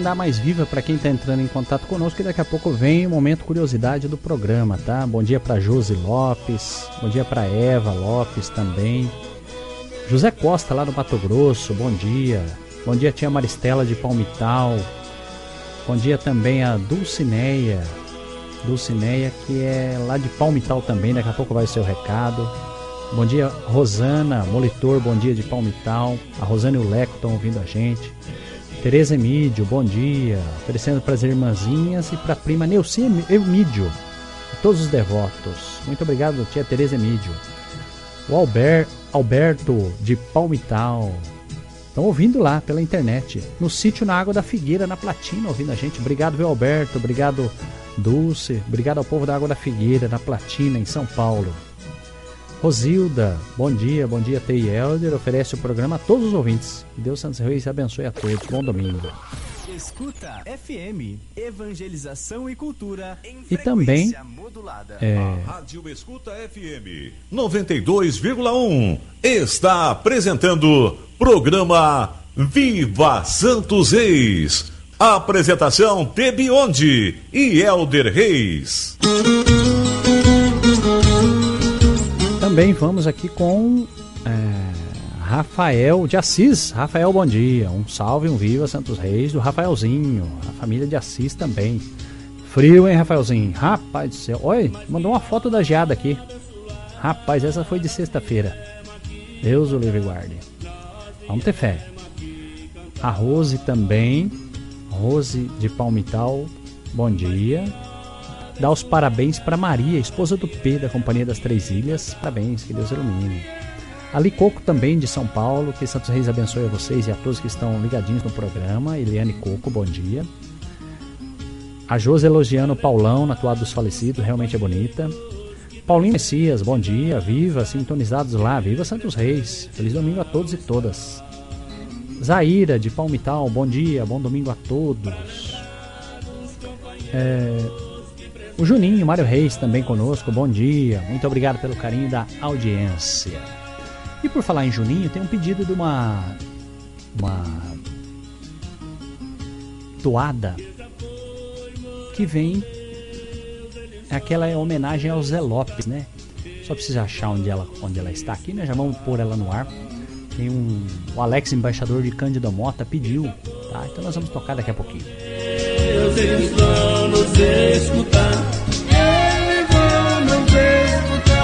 mandar mais viva para quem está entrando em contato conosco e daqui a pouco vem o momento curiosidade do programa, tá? Bom dia para Josi Lopes, bom dia para Eva Lopes também. José Costa lá no Mato Grosso, bom dia. Bom dia tia Maristela de Palmital. Bom dia também a Dulcineia. Dulcineia que é lá de Palmital também, daqui a pouco vai o seu recado. Bom dia Rosana, monitor, bom dia de Palmital. A Rosana e o Leco estão ouvindo a gente. Tereza Emídio, bom dia. Oferecendo para as irmãzinhas e para a prima Neuci Emídio. E todos os devotos. Muito obrigado, tia Tereza Emídio. O Albert, Alberto de Palmital. Estão ouvindo lá pela internet. No sítio na Água da Figueira, na Platina, ouvindo a gente. Obrigado, viu, Alberto. Obrigado, Dulce. Obrigado ao povo da Água da Figueira, na Platina, em São Paulo. Rosilda, bom dia, bom dia, Tei Helder. Oferece o programa a todos os ouvintes. Que Deus Santos Reis abençoe a todos. Bom domingo. Escuta FM, evangelização e cultura em E também modulada. é, A Rádio Escuta FM 92,1 está apresentando programa Viva Santos Reis. Apresentação Tebionde e Elder Reis. Também vamos aqui com é, Rafael de Assis. Rafael, bom dia. Um salve, um viva Santos Reis do Rafaelzinho. A família de Assis também. Frio, hein, Rafaelzinho? Rapaz do céu. Oi, mandou uma foto da geada aqui. Rapaz, essa foi de sexta-feira. Deus o livre guarde. Vamos ter fé. A Rose também. Rose de Palmital, bom dia. Dá os parabéns para Maria, esposa do P da Companhia das Três Ilhas. Parabéns, que Deus ilumine. Ali Coco também de São Paulo, que Santos Reis abençoe a vocês e a todos que estão ligadinhos no programa. Eliane Coco, bom dia. A Josi elogiando o Paulão na toada dos falecidos, realmente é bonita. Paulinho Messias, bom dia, viva, sintonizados lá, viva Santos Reis. Feliz domingo a todos e todas. Zaira de Palmital, bom dia, bom domingo a todos. É, o Juninho, Mário Reis também conosco, bom dia, muito obrigado pelo carinho da audiência. E por falar em Juninho, tem um pedido de uma. uma. toada que vem. Aquela é homenagem ao Zé Lopes, né? Só precisa achar onde ela, onde ela está aqui, né? Já vamos pôr ela no ar. Tem um. O Alex, embaixador de Cândido Mota, pediu, tá? Então nós vamos tocar daqui a pouquinho. Deus, eles vão nos escutar. Eles vão nos escutar.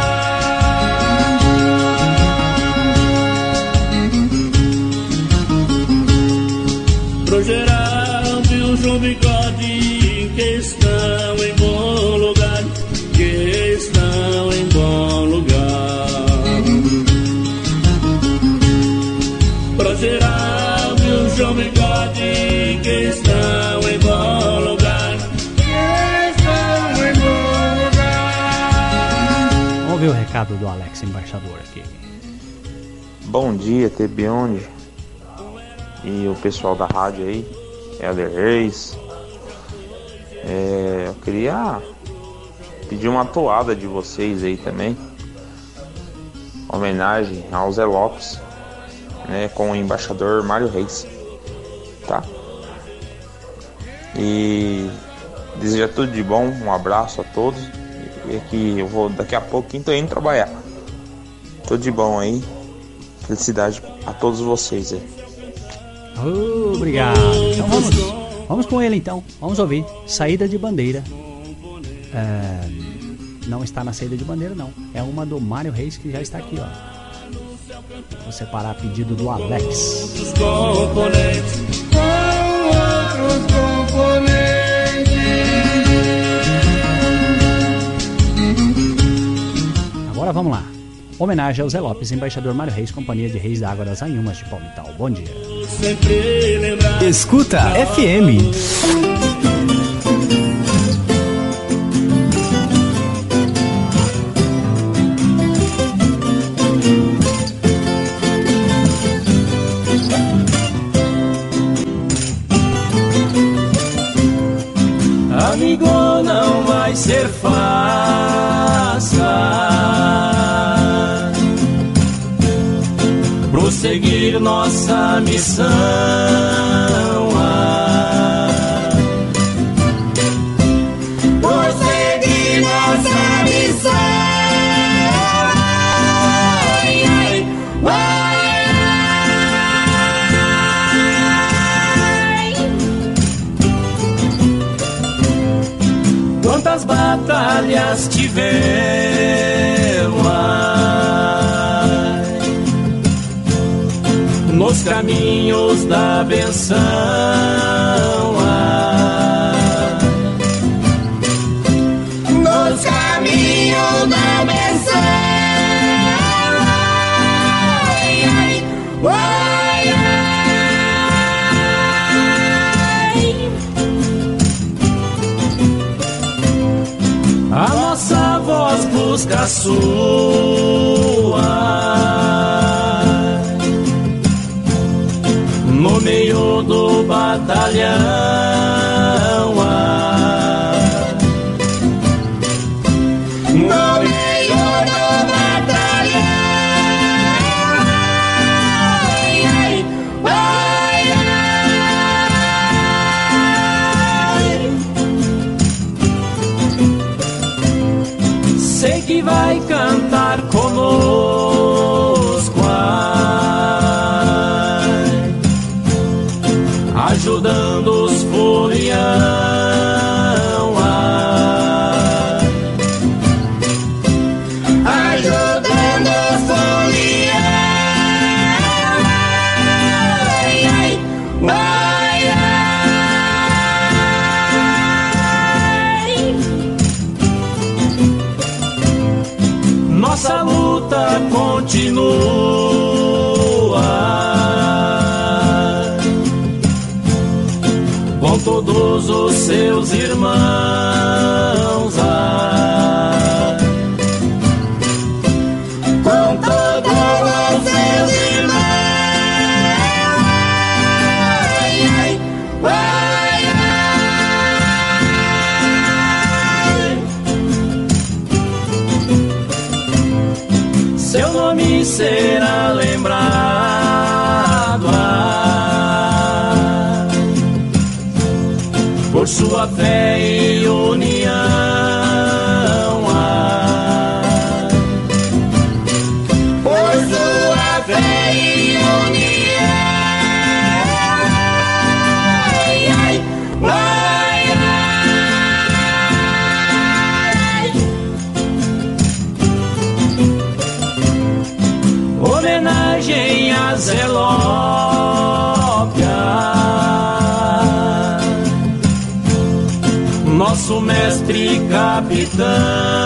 Pro e o João Bigode que estão em bom lugar, que estão em bom lugar. Pro e o João Bigode que estão ver o recado do Alex, embaixador aqui. Bom dia, Tebionde e o pessoal da rádio aí, Helder Reis. É, eu queria pedir uma toada de vocês aí também. Homenagem ao Zé Lopes, né, com o embaixador Mário Reis. Tá? E desejar tudo de bom, um abraço a todos. E que eu vou daqui a pouquinho tô indo trabalhar. Tudo de bom aí. Felicidade a todos vocês aí. Oh, obrigado. Então vamos, vamos com ele então. Vamos ouvir. Saída de bandeira. É, não está na saída de bandeira, não. É uma do Mário Reis que já está aqui, ó. Vou separar a pedido do Alex. Outros componentes, com outros componentes. Agora vamos lá. Homenagem ao Zé Lopes, embaixador Mário Reis, Companhia de Reis da Água das Anhumas de Palmital. Bom dia. Escuta FM. Amigo, não vai ser fácil nossa missão. ah. Prosseguir nossa missão. Ai, ai, ai. Quantas batalhas tivemos nos caminhos da benção. ai. Nos caminhos da benção. Ai, ai, ai. A nossa voz busca a sua. Meio do batalhão. Capitão.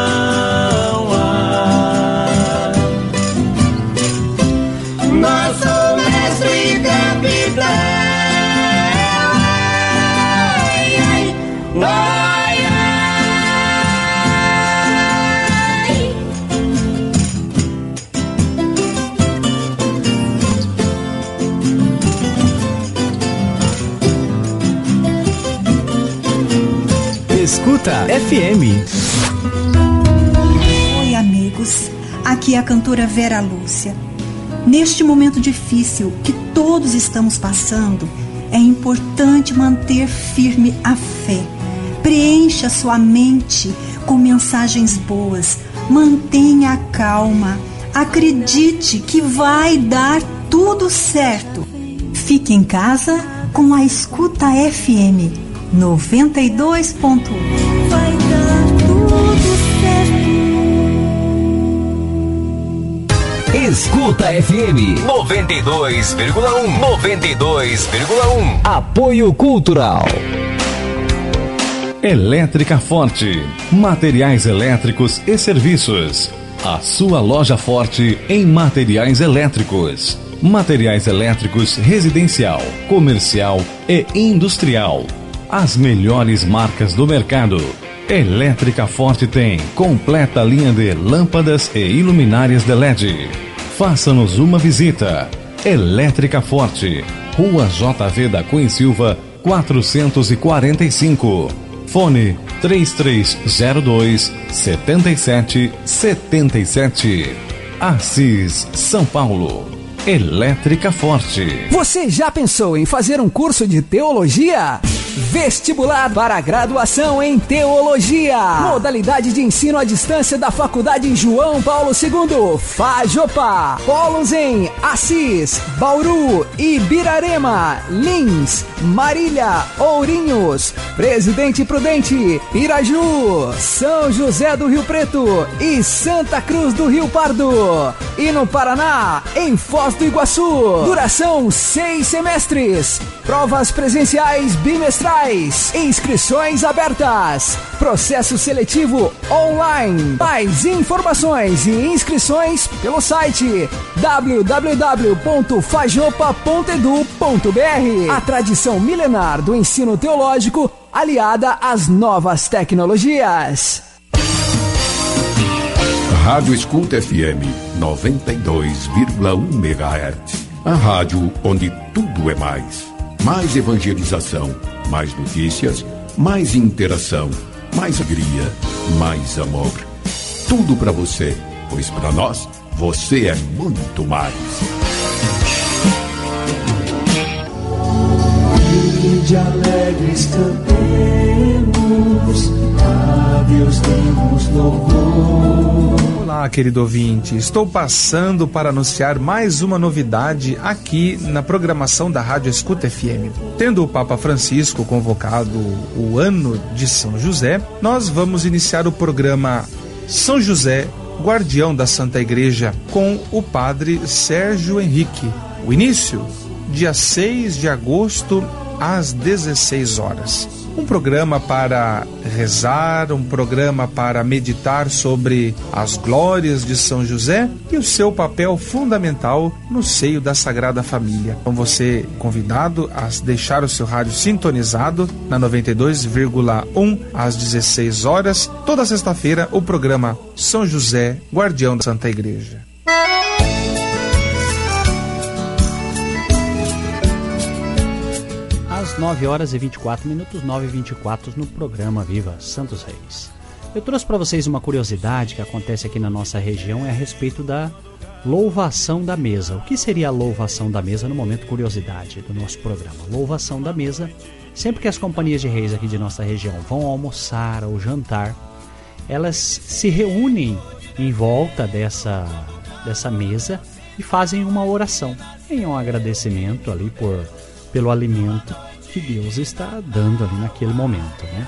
Escuta FM. Oi, amigos. Aqui é a cantora Vera Lúcia. Neste momento difícil que todos estamos passando, é importante manter firme a fé. Preencha sua mente com mensagens boas. Mantenha a calma. Acredite que vai dar tudo certo. Fique em casa com a Escuta FM 92.1. Vai dar tudo certo. Escuta FM 92,1. 92,1. Apoio Cultural. Elétrica Forte. Materiais elétricos e serviços. A sua loja forte em materiais elétricos. Materiais elétricos residencial, comercial e industrial. As melhores marcas do mercado. Elétrica Forte tem completa linha de lâmpadas e iluminárias de LED. Faça-nos uma visita. Elétrica Forte, Rua JV da Cunha Silva, 445. Fone 3302 7777. Assis, São Paulo. Elétrica Forte. Você já pensou em fazer um curso de teologia? Vestibular para graduação em teologia. Modalidade de ensino à distância da Faculdade João Paulo II, Fajopa. Polos em Assis, Bauru, Ibirarema, Lins, Marília, Ourinhos, Presidente Prudente, Piraju, São José do Rio Preto e Santa Cruz do Rio Pardo. E no Paraná, em Foz do Iguaçu. Duração seis semestres. Provas presenciais bimestrais. Inscrições abertas. Processo seletivo online. Mais informações e inscrições pelo site www.fajopa.edu.br. A tradição milenar do ensino teológico aliada às novas tecnologias. Rádio Escuta FM 92,1 MHz. A rádio onde tudo é mais. Mais evangelização, mais notícias, mais interação, mais alegria, mais amor. Tudo para você, pois para nós você é muito mais. de alegres cantemos. Lábios temos louvor. Olá, querido ouvinte. Estou passando para anunciar mais uma novidade aqui na programação da Rádio Escuta FM. Tendo o Papa Francisco convocado o ano de São José, nós vamos iniciar o programa São José, Guardião da Santa Igreja, com o Padre Sérgio Henrique. O início, dia 6 de agosto, às 16 horas um programa para rezar, um programa para meditar sobre as glórias de São José e o seu papel fundamental no seio da Sagrada Família. Com você convidado a deixar o seu rádio sintonizado na 92,1 às 16 horas, toda sexta-feira, o programa São José, Guardião da Santa Igreja. Às 9 horas e 24 minutos, 9 e 24 no programa Viva Santos Reis. Eu trouxe para vocês uma curiosidade que acontece aqui na nossa região é a respeito da louvação da mesa. O que seria a louvação da mesa no momento curiosidade do nosso programa? Louvação da mesa, sempre que as companhias de reis aqui de nossa região vão almoçar ou jantar, elas se reúnem em volta dessa, dessa mesa e fazem uma oração em um agradecimento ali por pelo alimento que Deus está dando ali naquele momento, né?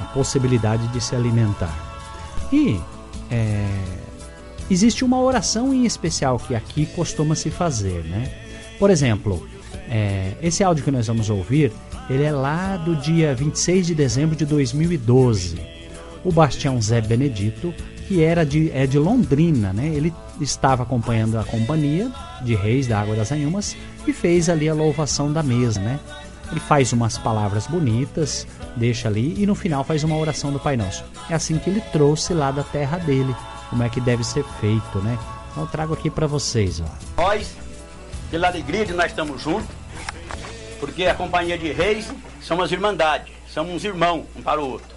A possibilidade de se alimentar. E é, existe uma oração em especial que aqui costuma se fazer, né? Por exemplo, é, esse áudio que nós vamos ouvir, ele é lá do dia 26 de dezembro de 2012. O Bastião Zé Benedito, que era de, é de Londrina, né? Ele estava acompanhando a companhia de Reis da Água das Anhumas e fez ali a louvação da mesa, né? Ele faz umas palavras bonitas, deixa ali e no final faz uma oração do Pai Nosso. É assim que ele trouxe lá da terra dele, como é que deve ser feito, né? Então eu trago aqui para vocês, ó. Nós, pela alegria de nós estamos juntos, porque a companhia de reis somos irmandade, somos irmãos um para o outro.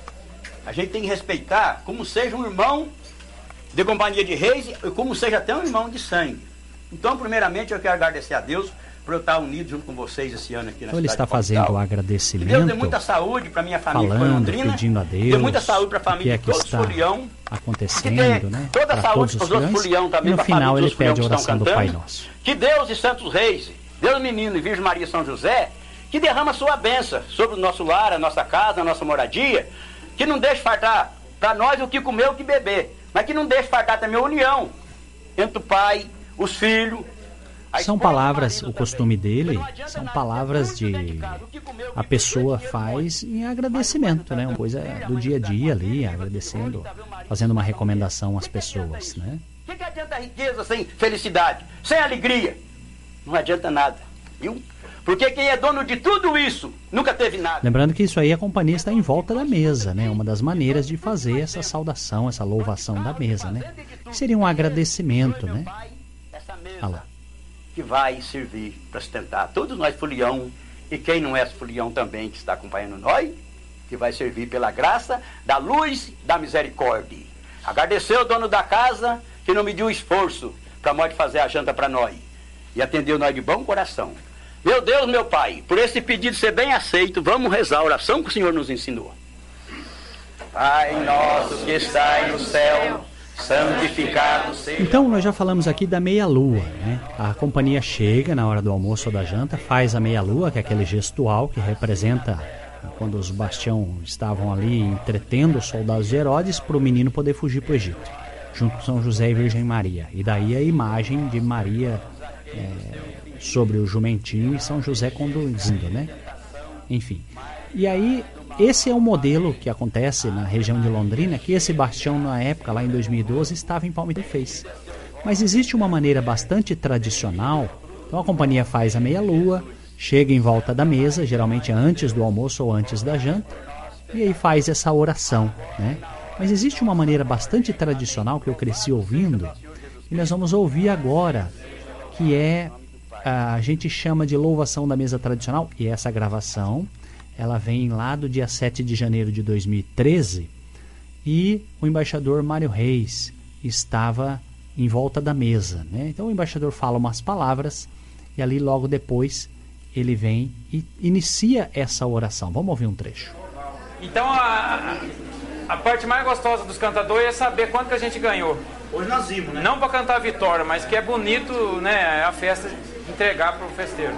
A gente tem que respeitar como seja um irmão de companhia de reis e como seja até um irmão de sangue. Então, primeiramente, eu quero agradecer a Deus por eu estar unido junto com vocês esse ano aqui na então ele está fazendo o agradecimento. Que Deus dê muita saúde para minha família falando, Londrina. pedindo a Deus. Dê muita saúde para a família é de todos os folião. acontecendo, né? Toda a saúde para os outros folião também. E no final ele pede a oração do Pai. Nosso. Que Deus e Santos Reis, Deus Menino e Virgem Maria São José, que derrama sua bênção sobre o nosso lar, a nossa casa, a nossa moradia, que não deixe faltar para nós o que comer, o que beber, mas que não deixe faltar também a união entre o pai, os filhos, são palavras, o costume dele, são palavras de a pessoa faz em agradecimento, né? Uma coisa do dia a dia ali, agradecendo, fazendo uma recomendação às pessoas, né? O que, que adianta a riqueza sem felicidade, sem alegria? Não adianta nada, viu? Porque quem é dono de tudo isso nunca teve nada. Lembrando que isso aí a companhia está em volta da mesa, né? Uma das maneiras de fazer essa saudação, essa louvação da mesa, né? Seria um agradecimento, né? Olha lá que vai servir para sustentar todos nós folião e quem não é folião também que está acompanhando nós, que vai servir pela graça da luz da misericórdia. Agradecer ao dono da casa que não mediu esforço para nós fazer a janta para nós e atendeu nós de bom coração. Meu Deus, meu Pai, por esse pedido ser bem aceito, vamos rezar a oração que o Senhor nos ensinou. Pai nosso que está no céu, santificado seja. Então, nós já falamos aqui da meia-lua, né? A companhia chega na hora do almoço ou da janta, faz a meia-lua, que é aquele gestual que representa quando os bastião estavam ali entretendo os soldados de Herodes para o menino poder fugir para o Egito, junto com São José e Virgem Maria. E daí a imagem de Maria é, sobre o jumentinho e São José conduzindo, né? Enfim. E aí esse é o modelo que acontece na região de Londrina, que esse bastião na época, lá em 2012, estava em Palmeiras e fez. Mas existe uma maneira bastante tradicional. Então a companhia faz a meia-lua, chega em volta da mesa, geralmente antes do almoço ou antes da janta, e aí faz essa oração, né? Mas existe uma maneira bastante tradicional que eu cresci ouvindo, e nós vamos ouvir agora, que é a gente chama de louvação da mesa tradicional, e essa gravação ela vem lá do dia 7 de janeiro de 2013 e o embaixador Mário Reis estava em volta da mesa. Né? Então o embaixador fala umas palavras e ali logo depois ele vem e inicia essa oração. Vamos ouvir um trecho. Então a, a parte mais gostosa dos cantadores é saber quanto que a gente ganhou. Hoje nós vimos, né? Não para cantar a vitória, mas que é bonito, né, a festa entregar para o festeiro.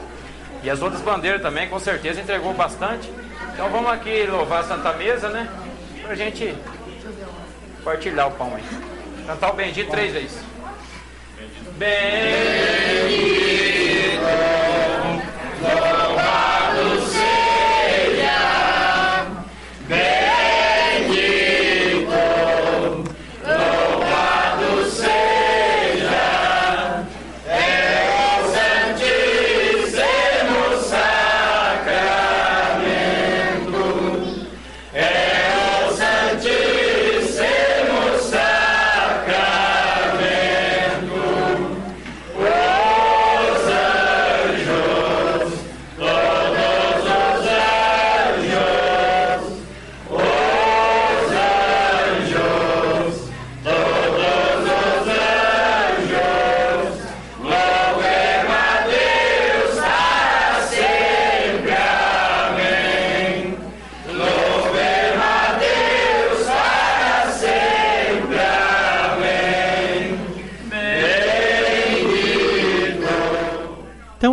E as outras bandeiras também, com certeza, entregou bastante. Então vamos aqui louvar a Santa Mesa, né? Pra gente partilhar o pão aí. Cantar o bendito três vezes. Bendito, louvado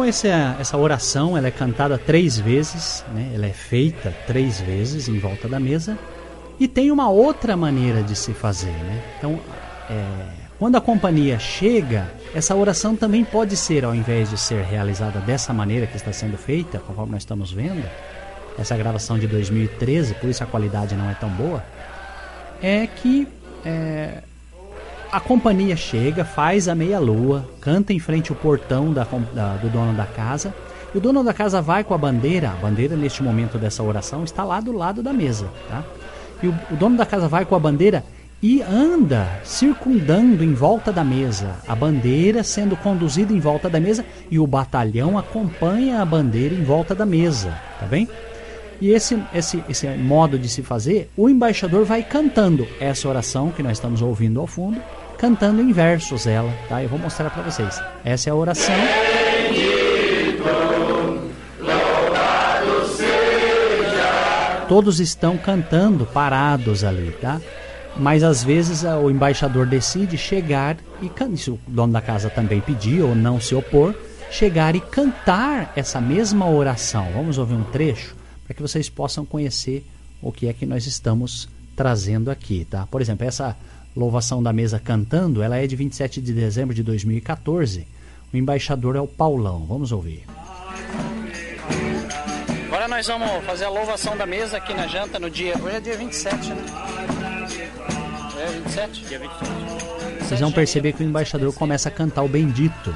essa, essa oração ela é cantada três vezes, né? ela é feita três vezes em volta da mesa e tem uma outra maneira de se fazer. Né? Então, é, quando a companhia chega, essa oração também pode ser, ao invés de ser realizada dessa maneira que está sendo feita, conforme nós estamos vendo, essa gravação de 2013, por isso a qualidade não é tão boa, é que é, a companhia chega, faz a meia-lua, canta em frente ao portão da, da- do dono da casa. E o dono da casa vai com a bandeira. A bandeira, neste momento dessa oração, está lá do lado da mesa. Tá? E o, o dono da casa vai com a bandeira e anda circundando em volta da mesa. A bandeira sendo conduzida em volta da mesa e o batalhão acompanha a bandeira em volta da mesa. Tá bem? E esse, esse, esse modo de se fazer, o embaixador vai cantando essa oração que nós estamos ouvindo ao fundo, cantando em versos ela, tá? Eu vou mostrar para vocês. Essa é a oração. Todos estão cantando parados ali, tá? Mas às vezes ah, o embaixador decide chegar e se o dono da casa também pedir ou não se opor, chegar e cantar essa mesma oração. Vamos ouvir um trecho para que vocês possam conhecer o que é que nós estamos trazendo aqui, tá? Por exemplo, essa louvação da mesa cantando, ela é de 27 de dezembro de 2014. O embaixador é o Paulão. Vamos ouvir. Agora nós vamos fazer a louvação da mesa aqui na janta no dia. Hoje é dia 27, né? É 27? Dia 27. Vocês vão perceber que o embaixador começa a cantar o bendito.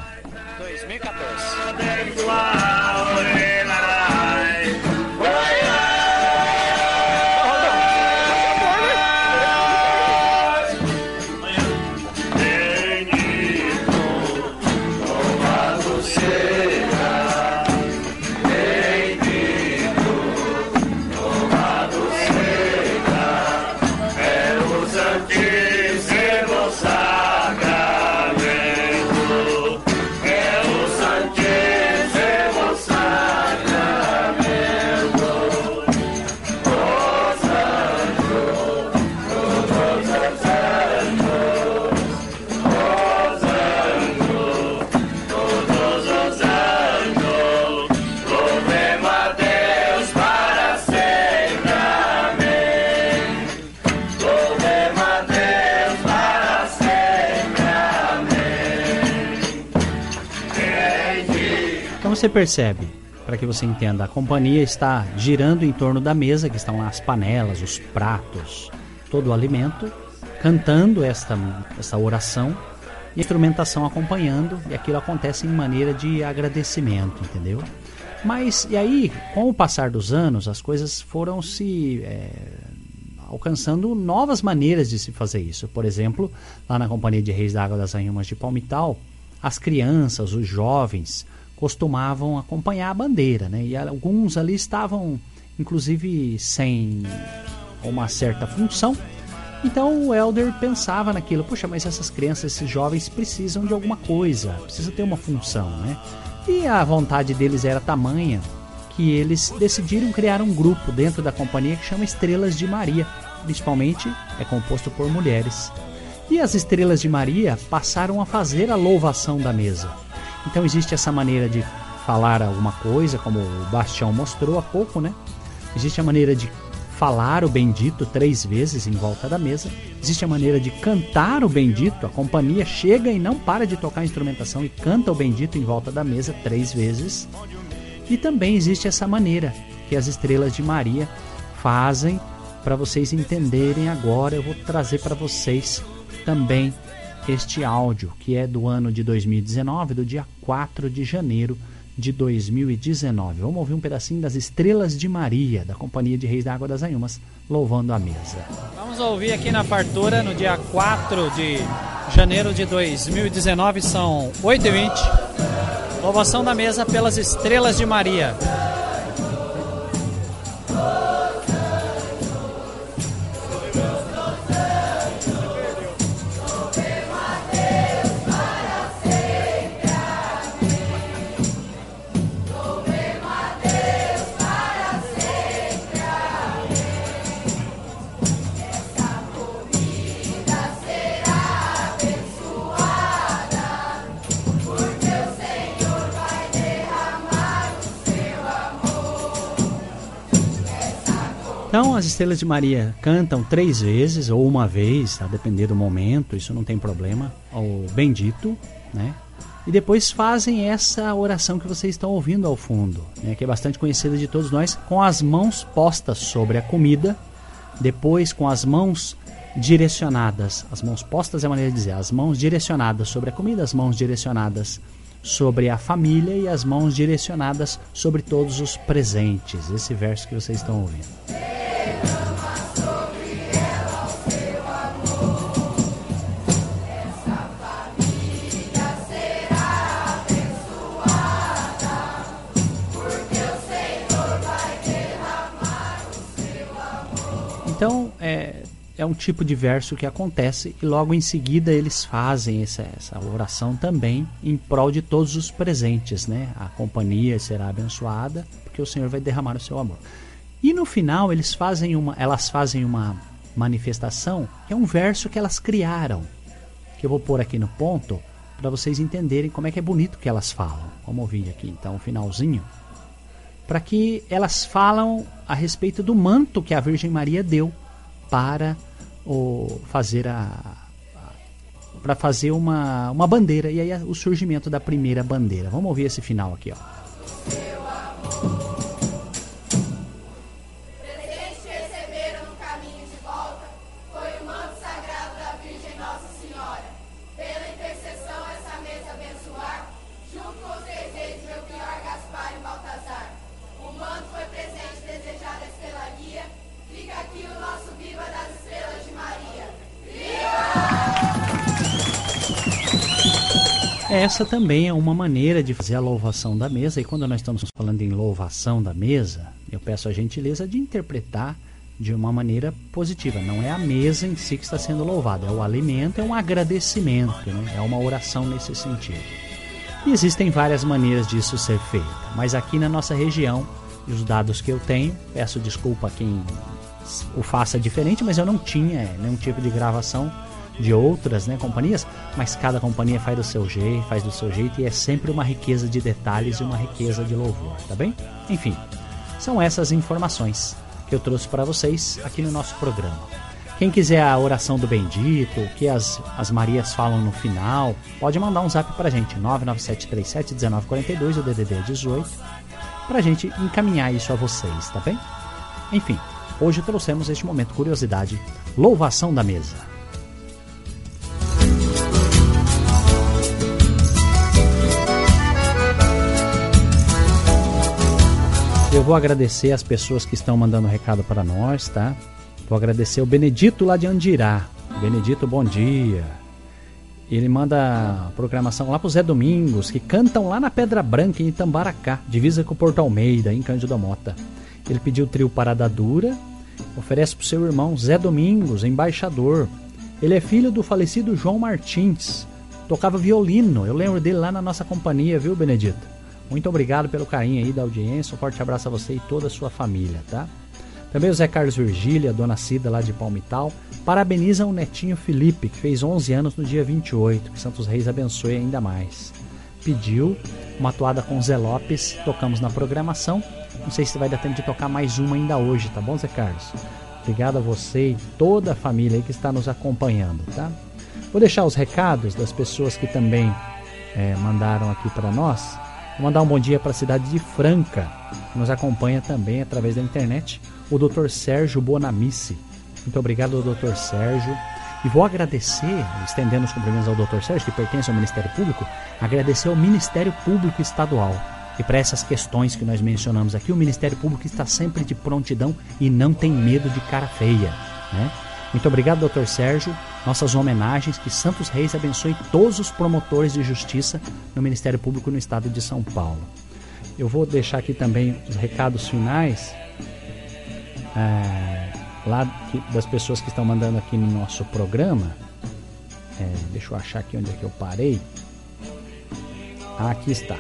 Você percebe, para que você entenda, a companhia está girando em torno da mesa, que estão lá as panelas, os pratos, todo o alimento, cantando esta, esta oração e a instrumentação acompanhando, e aquilo acontece em maneira de agradecimento, entendeu? Mas, e aí, com o passar dos anos, as coisas foram se é, alcançando novas maneiras de se fazer isso. Por exemplo, lá na Companhia de Reis da Água das Anhumas de Palmital, as crianças, os jovens, costumavam acompanhar a bandeira, né? E alguns ali estavam, inclusive, sem uma certa função. Então o Elder pensava naquilo, puxa, mas essas crianças, esses jovens precisam de alguma coisa, precisa ter uma função, né? E a vontade deles era tamanha que eles decidiram criar um grupo dentro da companhia que chama Estrelas de Maria. Principalmente é composto por mulheres. E as Estrelas de Maria passaram a fazer a louvação da mesa. Então existe essa maneira de falar alguma coisa, como o Bastião mostrou há pouco, né? Existe a maneira de falar o bendito três vezes em volta da mesa. Existe a maneira de cantar o bendito. A companhia chega e não para de tocar a instrumentação e canta o bendito em volta da mesa três vezes. E também existe essa maneira que as estrelas de Maria fazem para vocês entenderem agora. Eu vou trazer para vocês também este áudio que é do ano de 2019, do dia 4 de janeiro de 2019. Vamos ouvir um pedacinho das Estrelas de Maria, da Companhia de Reis da Água das Anhumas, louvando a mesa. Vamos ouvir aqui na fartura, no dia 4 de janeiro de 2019, são 8h20. Louvação da mesa pelas Estrelas de Maria. Então, as estrelas de Maria cantam três vezes ou uma vez, a depender do momento, isso não tem problema, o bendito, né? E depois fazem essa oração que vocês estão ouvindo ao fundo, né? que é bastante conhecida de todos nós, com as mãos postas sobre a comida, depois com as mãos direcionadas, as mãos postas é a maneira de dizer, as mãos direcionadas sobre a comida, as mãos direcionadas sobre a família e as mãos direcionadas sobre todos os presentes. Esse verso que vocês estão ouvindo. É, um tipo de verso que acontece e logo em seguida eles fazem essa, essa oração também em prol de todos os presentes, né? A companhia será abençoada porque o Senhor vai derramar o seu amor. E no final eles fazem uma, elas fazem uma manifestação que é um verso que elas criaram, que eu vou pôr aqui no ponto para vocês entenderem como é que é bonito que elas falam. Vamos ouvir aqui então o finalzinho para que elas falam a respeito do manto que a Virgem Maria deu para o, fazer a para fazer uma, uma bandeira e aí o surgimento da primeira bandeira. Vamos ouvir esse final aqui, ó. Essa também é uma maneira de fazer a louvação da mesa, e quando nós estamos falando em louvação da mesa, eu peço a gentileza de interpretar de uma maneira positiva. Não é a mesa em si que está sendo louvada, é o alimento, é um agradecimento, né? é uma oração nesse sentido. E existem várias maneiras disso ser feito, mas aqui na nossa região, os dados que eu tenho, peço desculpa a quem o faça diferente, mas eu não tinha nenhum tipo de gravação de outras né, companhias, mas cada companhia faz do seu jeito, faz do seu jeito e é sempre uma riqueza de detalhes e uma riqueza de louvor, tá bem? Enfim, são essas informações que eu trouxe para vocês aqui no nosso programa. Quem quiser a oração do bendito, o que as, as Marias falam no final, pode mandar um zap para a gente, 997371942, o DDD é 18, para a gente encaminhar isso a vocês, tá bem? Enfim, hoje trouxemos este momento curiosidade, louvação da mesa. Eu vou agradecer as pessoas que estão mandando recado para nós, tá? Vou agradecer o Benedito lá de Andirá. Benedito, bom dia. Ele manda programação lá pro Zé Domingos, que cantam lá na Pedra Branca, em Itambaracá, divisa com o Porto Almeida, em Cândido Mota. Ele pediu o trio Parada Dura, oferece pro seu irmão Zé Domingos, embaixador. Ele é filho do falecido João Martins, tocava violino, eu lembro dele lá na nossa companhia, viu, Benedito? Muito obrigado pelo carinho aí da audiência. Um forte abraço a você e toda a sua família, tá? Também o Zé Carlos Virgília, dona Cida lá de Palmital, parabenizam o netinho Felipe, que fez 11 anos no dia 28. Que Santos Reis abençoe ainda mais. Pediu uma toada com Zé Lopes, tocamos na programação. Não sei se vai dar tempo de tocar mais uma ainda hoje, tá bom, Zé Carlos? Obrigado a você e toda a família aí que está nos acompanhando, tá? Vou deixar os recados das pessoas que também é, mandaram aqui para nós. Vou mandar um bom dia para a cidade de Franca, que nos acompanha também através da internet, o Dr. Sérgio Bonamici. Muito obrigado, Dr. Sérgio. E vou agradecer, estendendo os cumprimentos ao Dr. Sérgio, que pertence ao Ministério Público, agradecer ao Ministério Público Estadual. E para essas questões que nós mencionamos aqui, o Ministério Público está sempre de prontidão e não tem medo de cara feia. Né? Muito obrigado, Dr. Sérgio. Nossas homenagens, que Santos Reis abençoe todos os promotores de justiça no Ministério Público no estado de São Paulo. Eu vou deixar aqui também os recados finais é, lá que, das pessoas que estão mandando aqui no nosso programa. É, deixa eu achar aqui onde é que eu parei. Ah, aqui está.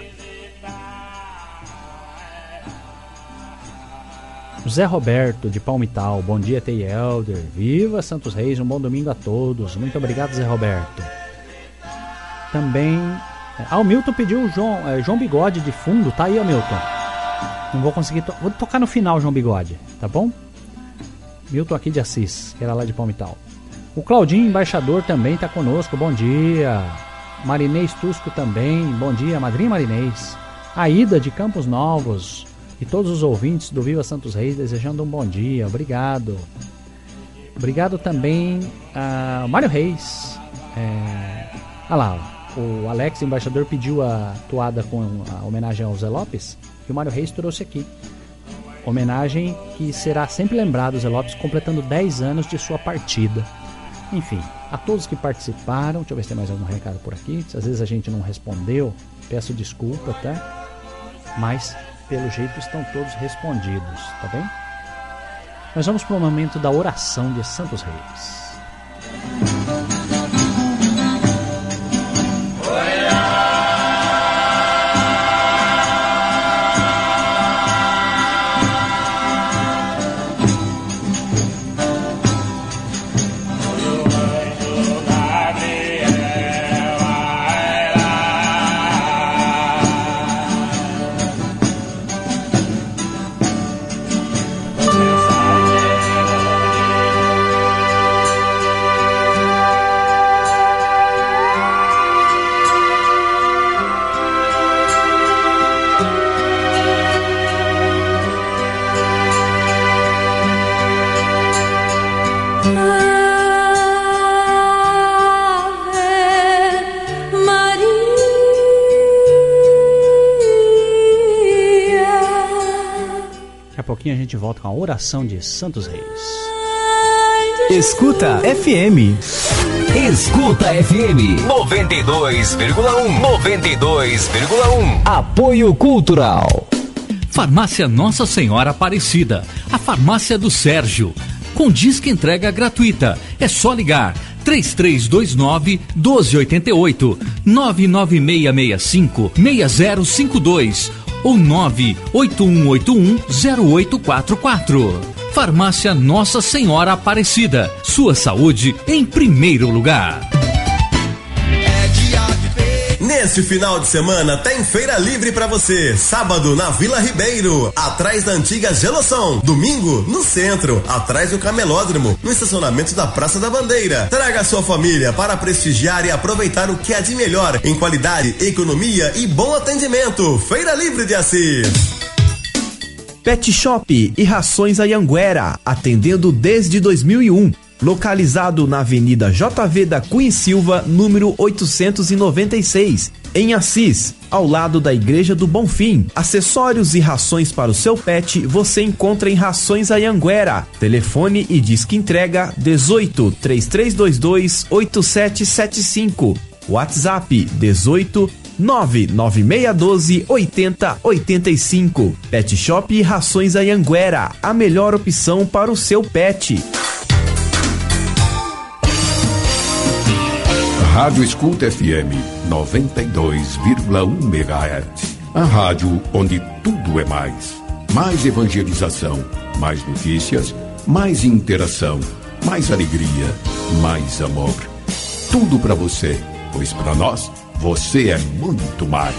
Zé Roberto de Palmital, bom dia Tei Elder, viva Santos Reis, um bom domingo a todos. Muito obrigado Zé Roberto. Também, ah, o Milton pediu o João, é, João Bigode de fundo, tá aí ó Milton. Não vou conseguir, to vou tocar no final João Bigode, tá bom? Milton aqui de Assis, que era lá de Palmital. O Claudinho, embaixador, também tá conosco, bom dia. Marinês Tusco também, bom dia, madrinha Marinês. A Ida de Campos Novos, e todos os ouvintes do Viva Santos Reis desejando um bom dia. Obrigado. Obrigado também a Mário Reis. É... Ah lá, o Alex, embaixador, pediu a toada com a homenagem ao Zé Lopes, que o Mário Reis trouxe aqui. Homenagem que será sempre lembrado, Zé Lopes, completando 10 anos de sua partida. Enfim, a todos que participaram, deixa eu ver se tem mais algum recado por aqui. Se às vezes a gente não respondeu, peço desculpa, tá? Mas pelo jeito estão todos respondidos, tá bem? Nós vamos para o momento da oração de Santos Reis. Pouquinho a gente volta com a oração de Santos Reis. Escuta FM. Escuta FM 92,1. 92,1. Apoio Cultural. Farmácia Nossa Senhora Aparecida. A farmácia do Sérgio. Com disque entrega gratuita. É só ligar 3329 1288 99665 6052 ou 981810844. Farmácia Nossa Senhora Aparecida. Sua saúde em primeiro lugar. Neste final de semana tem feira livre para você. Sábado na Vila Ribeiro, atrás da antiga Geloção. Domingo no centro, atrás do Camelódromo, no estacionamento da Praça da Bandeira. Traga sua família para prestigiar e aproveitar o que há de melhor em qualidade, economia e bom atendimento. Feira Livre de Assis. Pet Shop e Rações Ayanguera, atendendo desde 2001 localizado na Avenida JV da Cunha Silva, número 896, em Assis, ao lado da Igreja do Bonfim. Acessórios e rações para o seu pet você encontra em Rações Ayanguera. Telefone e disque entrega 18 3322 8775. WhatsApp 18 99612 8085. Pet Shop e Rações Ayanguera, a melhor opção para o seu pet. Rádio Escuta FM 92,1 MHz. A rádio onde tudo é mais. Mais evangelização, mais notícias, mais interação, mais alegria, mais amor. Tudo para você, pois para nós você é muito mais.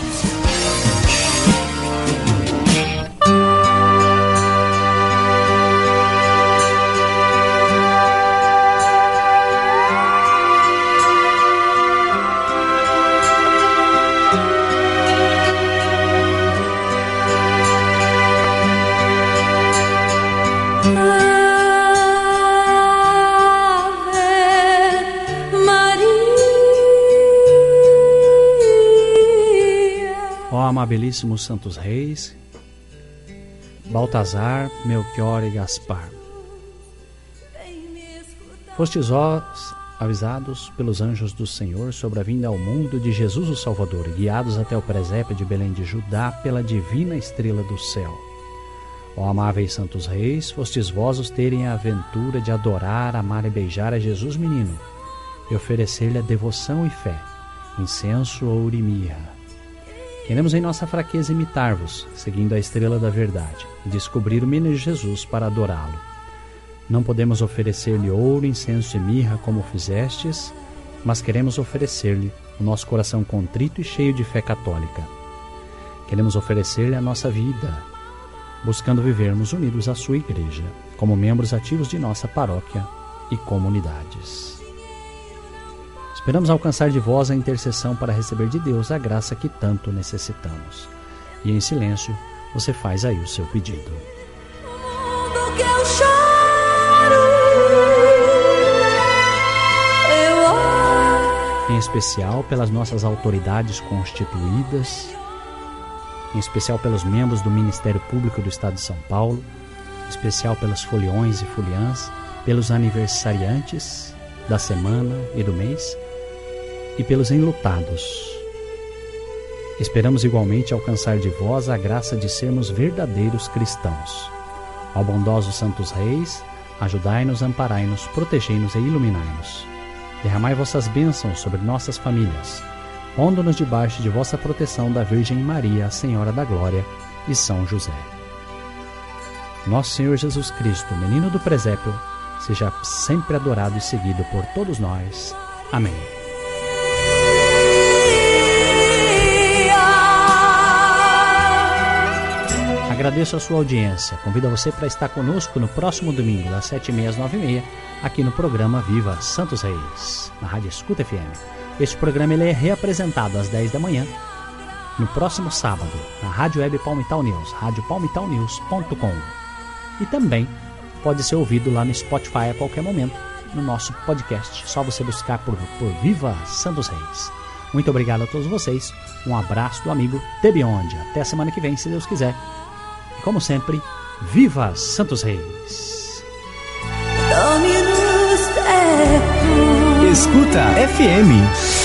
Amabilíssimos santos reis, Baltazar, Melchior e Gaspar. Fostes vós avisados pelos anjos do Senhor sobre a vinda ao mundo de Jesus o Salvador, guiados até o presépio de Belém de Judá pela divina estrela do céu. Ó amáveis santos reis, fostes vós os terem a aventura de adorar, amar e beijar a Jesus menino, e oferecer-lhe a devoção e fé, incenso, ouro e Queremos em nossa fraqueza imitar-vos, seguindo a estrela da verdade, e descobrir o menino Jesus para adorá-lo. Não podemos oferecer-lhe ouro, incenso e mirra como fizestes, mas queremos oferecer-lhe o nosso coração contrito e cheio de fé católica. Queremos oferecer-lhe a nossa vida, buscando vivermos unidos à sua igreja, como membros ativos de nossa paróquia e comunidades. Esperamos alcançar de vós a intercessão para receber de Deus a graça que tanto necessitamos. E em silêncio, você faz aí o seu pedido. Em especial pelas nossas autoridades constituídas, em especial pelos membros do Ministério Público do Estado de São Paulo, em especial pelos foliões e foliãs, pelos aniversariantes da semana e do mês e pelos enlutados. Esperamos igualmente alcançar de vós a graça de sermos verdadeiros cristãos. Ó bondosos santos reis, ajudai-nos, amparai-nos, protegei-nos e iluminai-nos. Derramai vossas bênçãos sobre nossas famílias, pondo-nos debaixo de vossa proteção da Virgem Maria, Senhora da Glória, e São José. Nosso Senhor Jesus Cristo, menino do presépio, seja sempre adorado e seguido por todos nós. Amém. Agradeço a sua audiência. Convido você para estar conosco no próximo domingo, das 7h30 às 9h30, aqui no programa Viva Santos Reis, na Rádio Escuta FM. Este programa ele é reapresentado às 10 da manhã, no próximo sábado, na Rádio Web Palmital News, radiopalmitalnews.com. E também pode ser ouvido lá no Spotify a qualquer momento, no nosso podcast. Só você buscar por, por Viva Santos Reis. Muito obrigado a todos vocês. Um abraço do amigo Tebionde. Até semana que vem, se Deus quiser como sempre, viva Santos Reis! Escuta FM.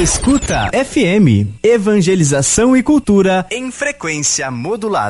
Escuta FM, evangelização e cultura em frequência modulada.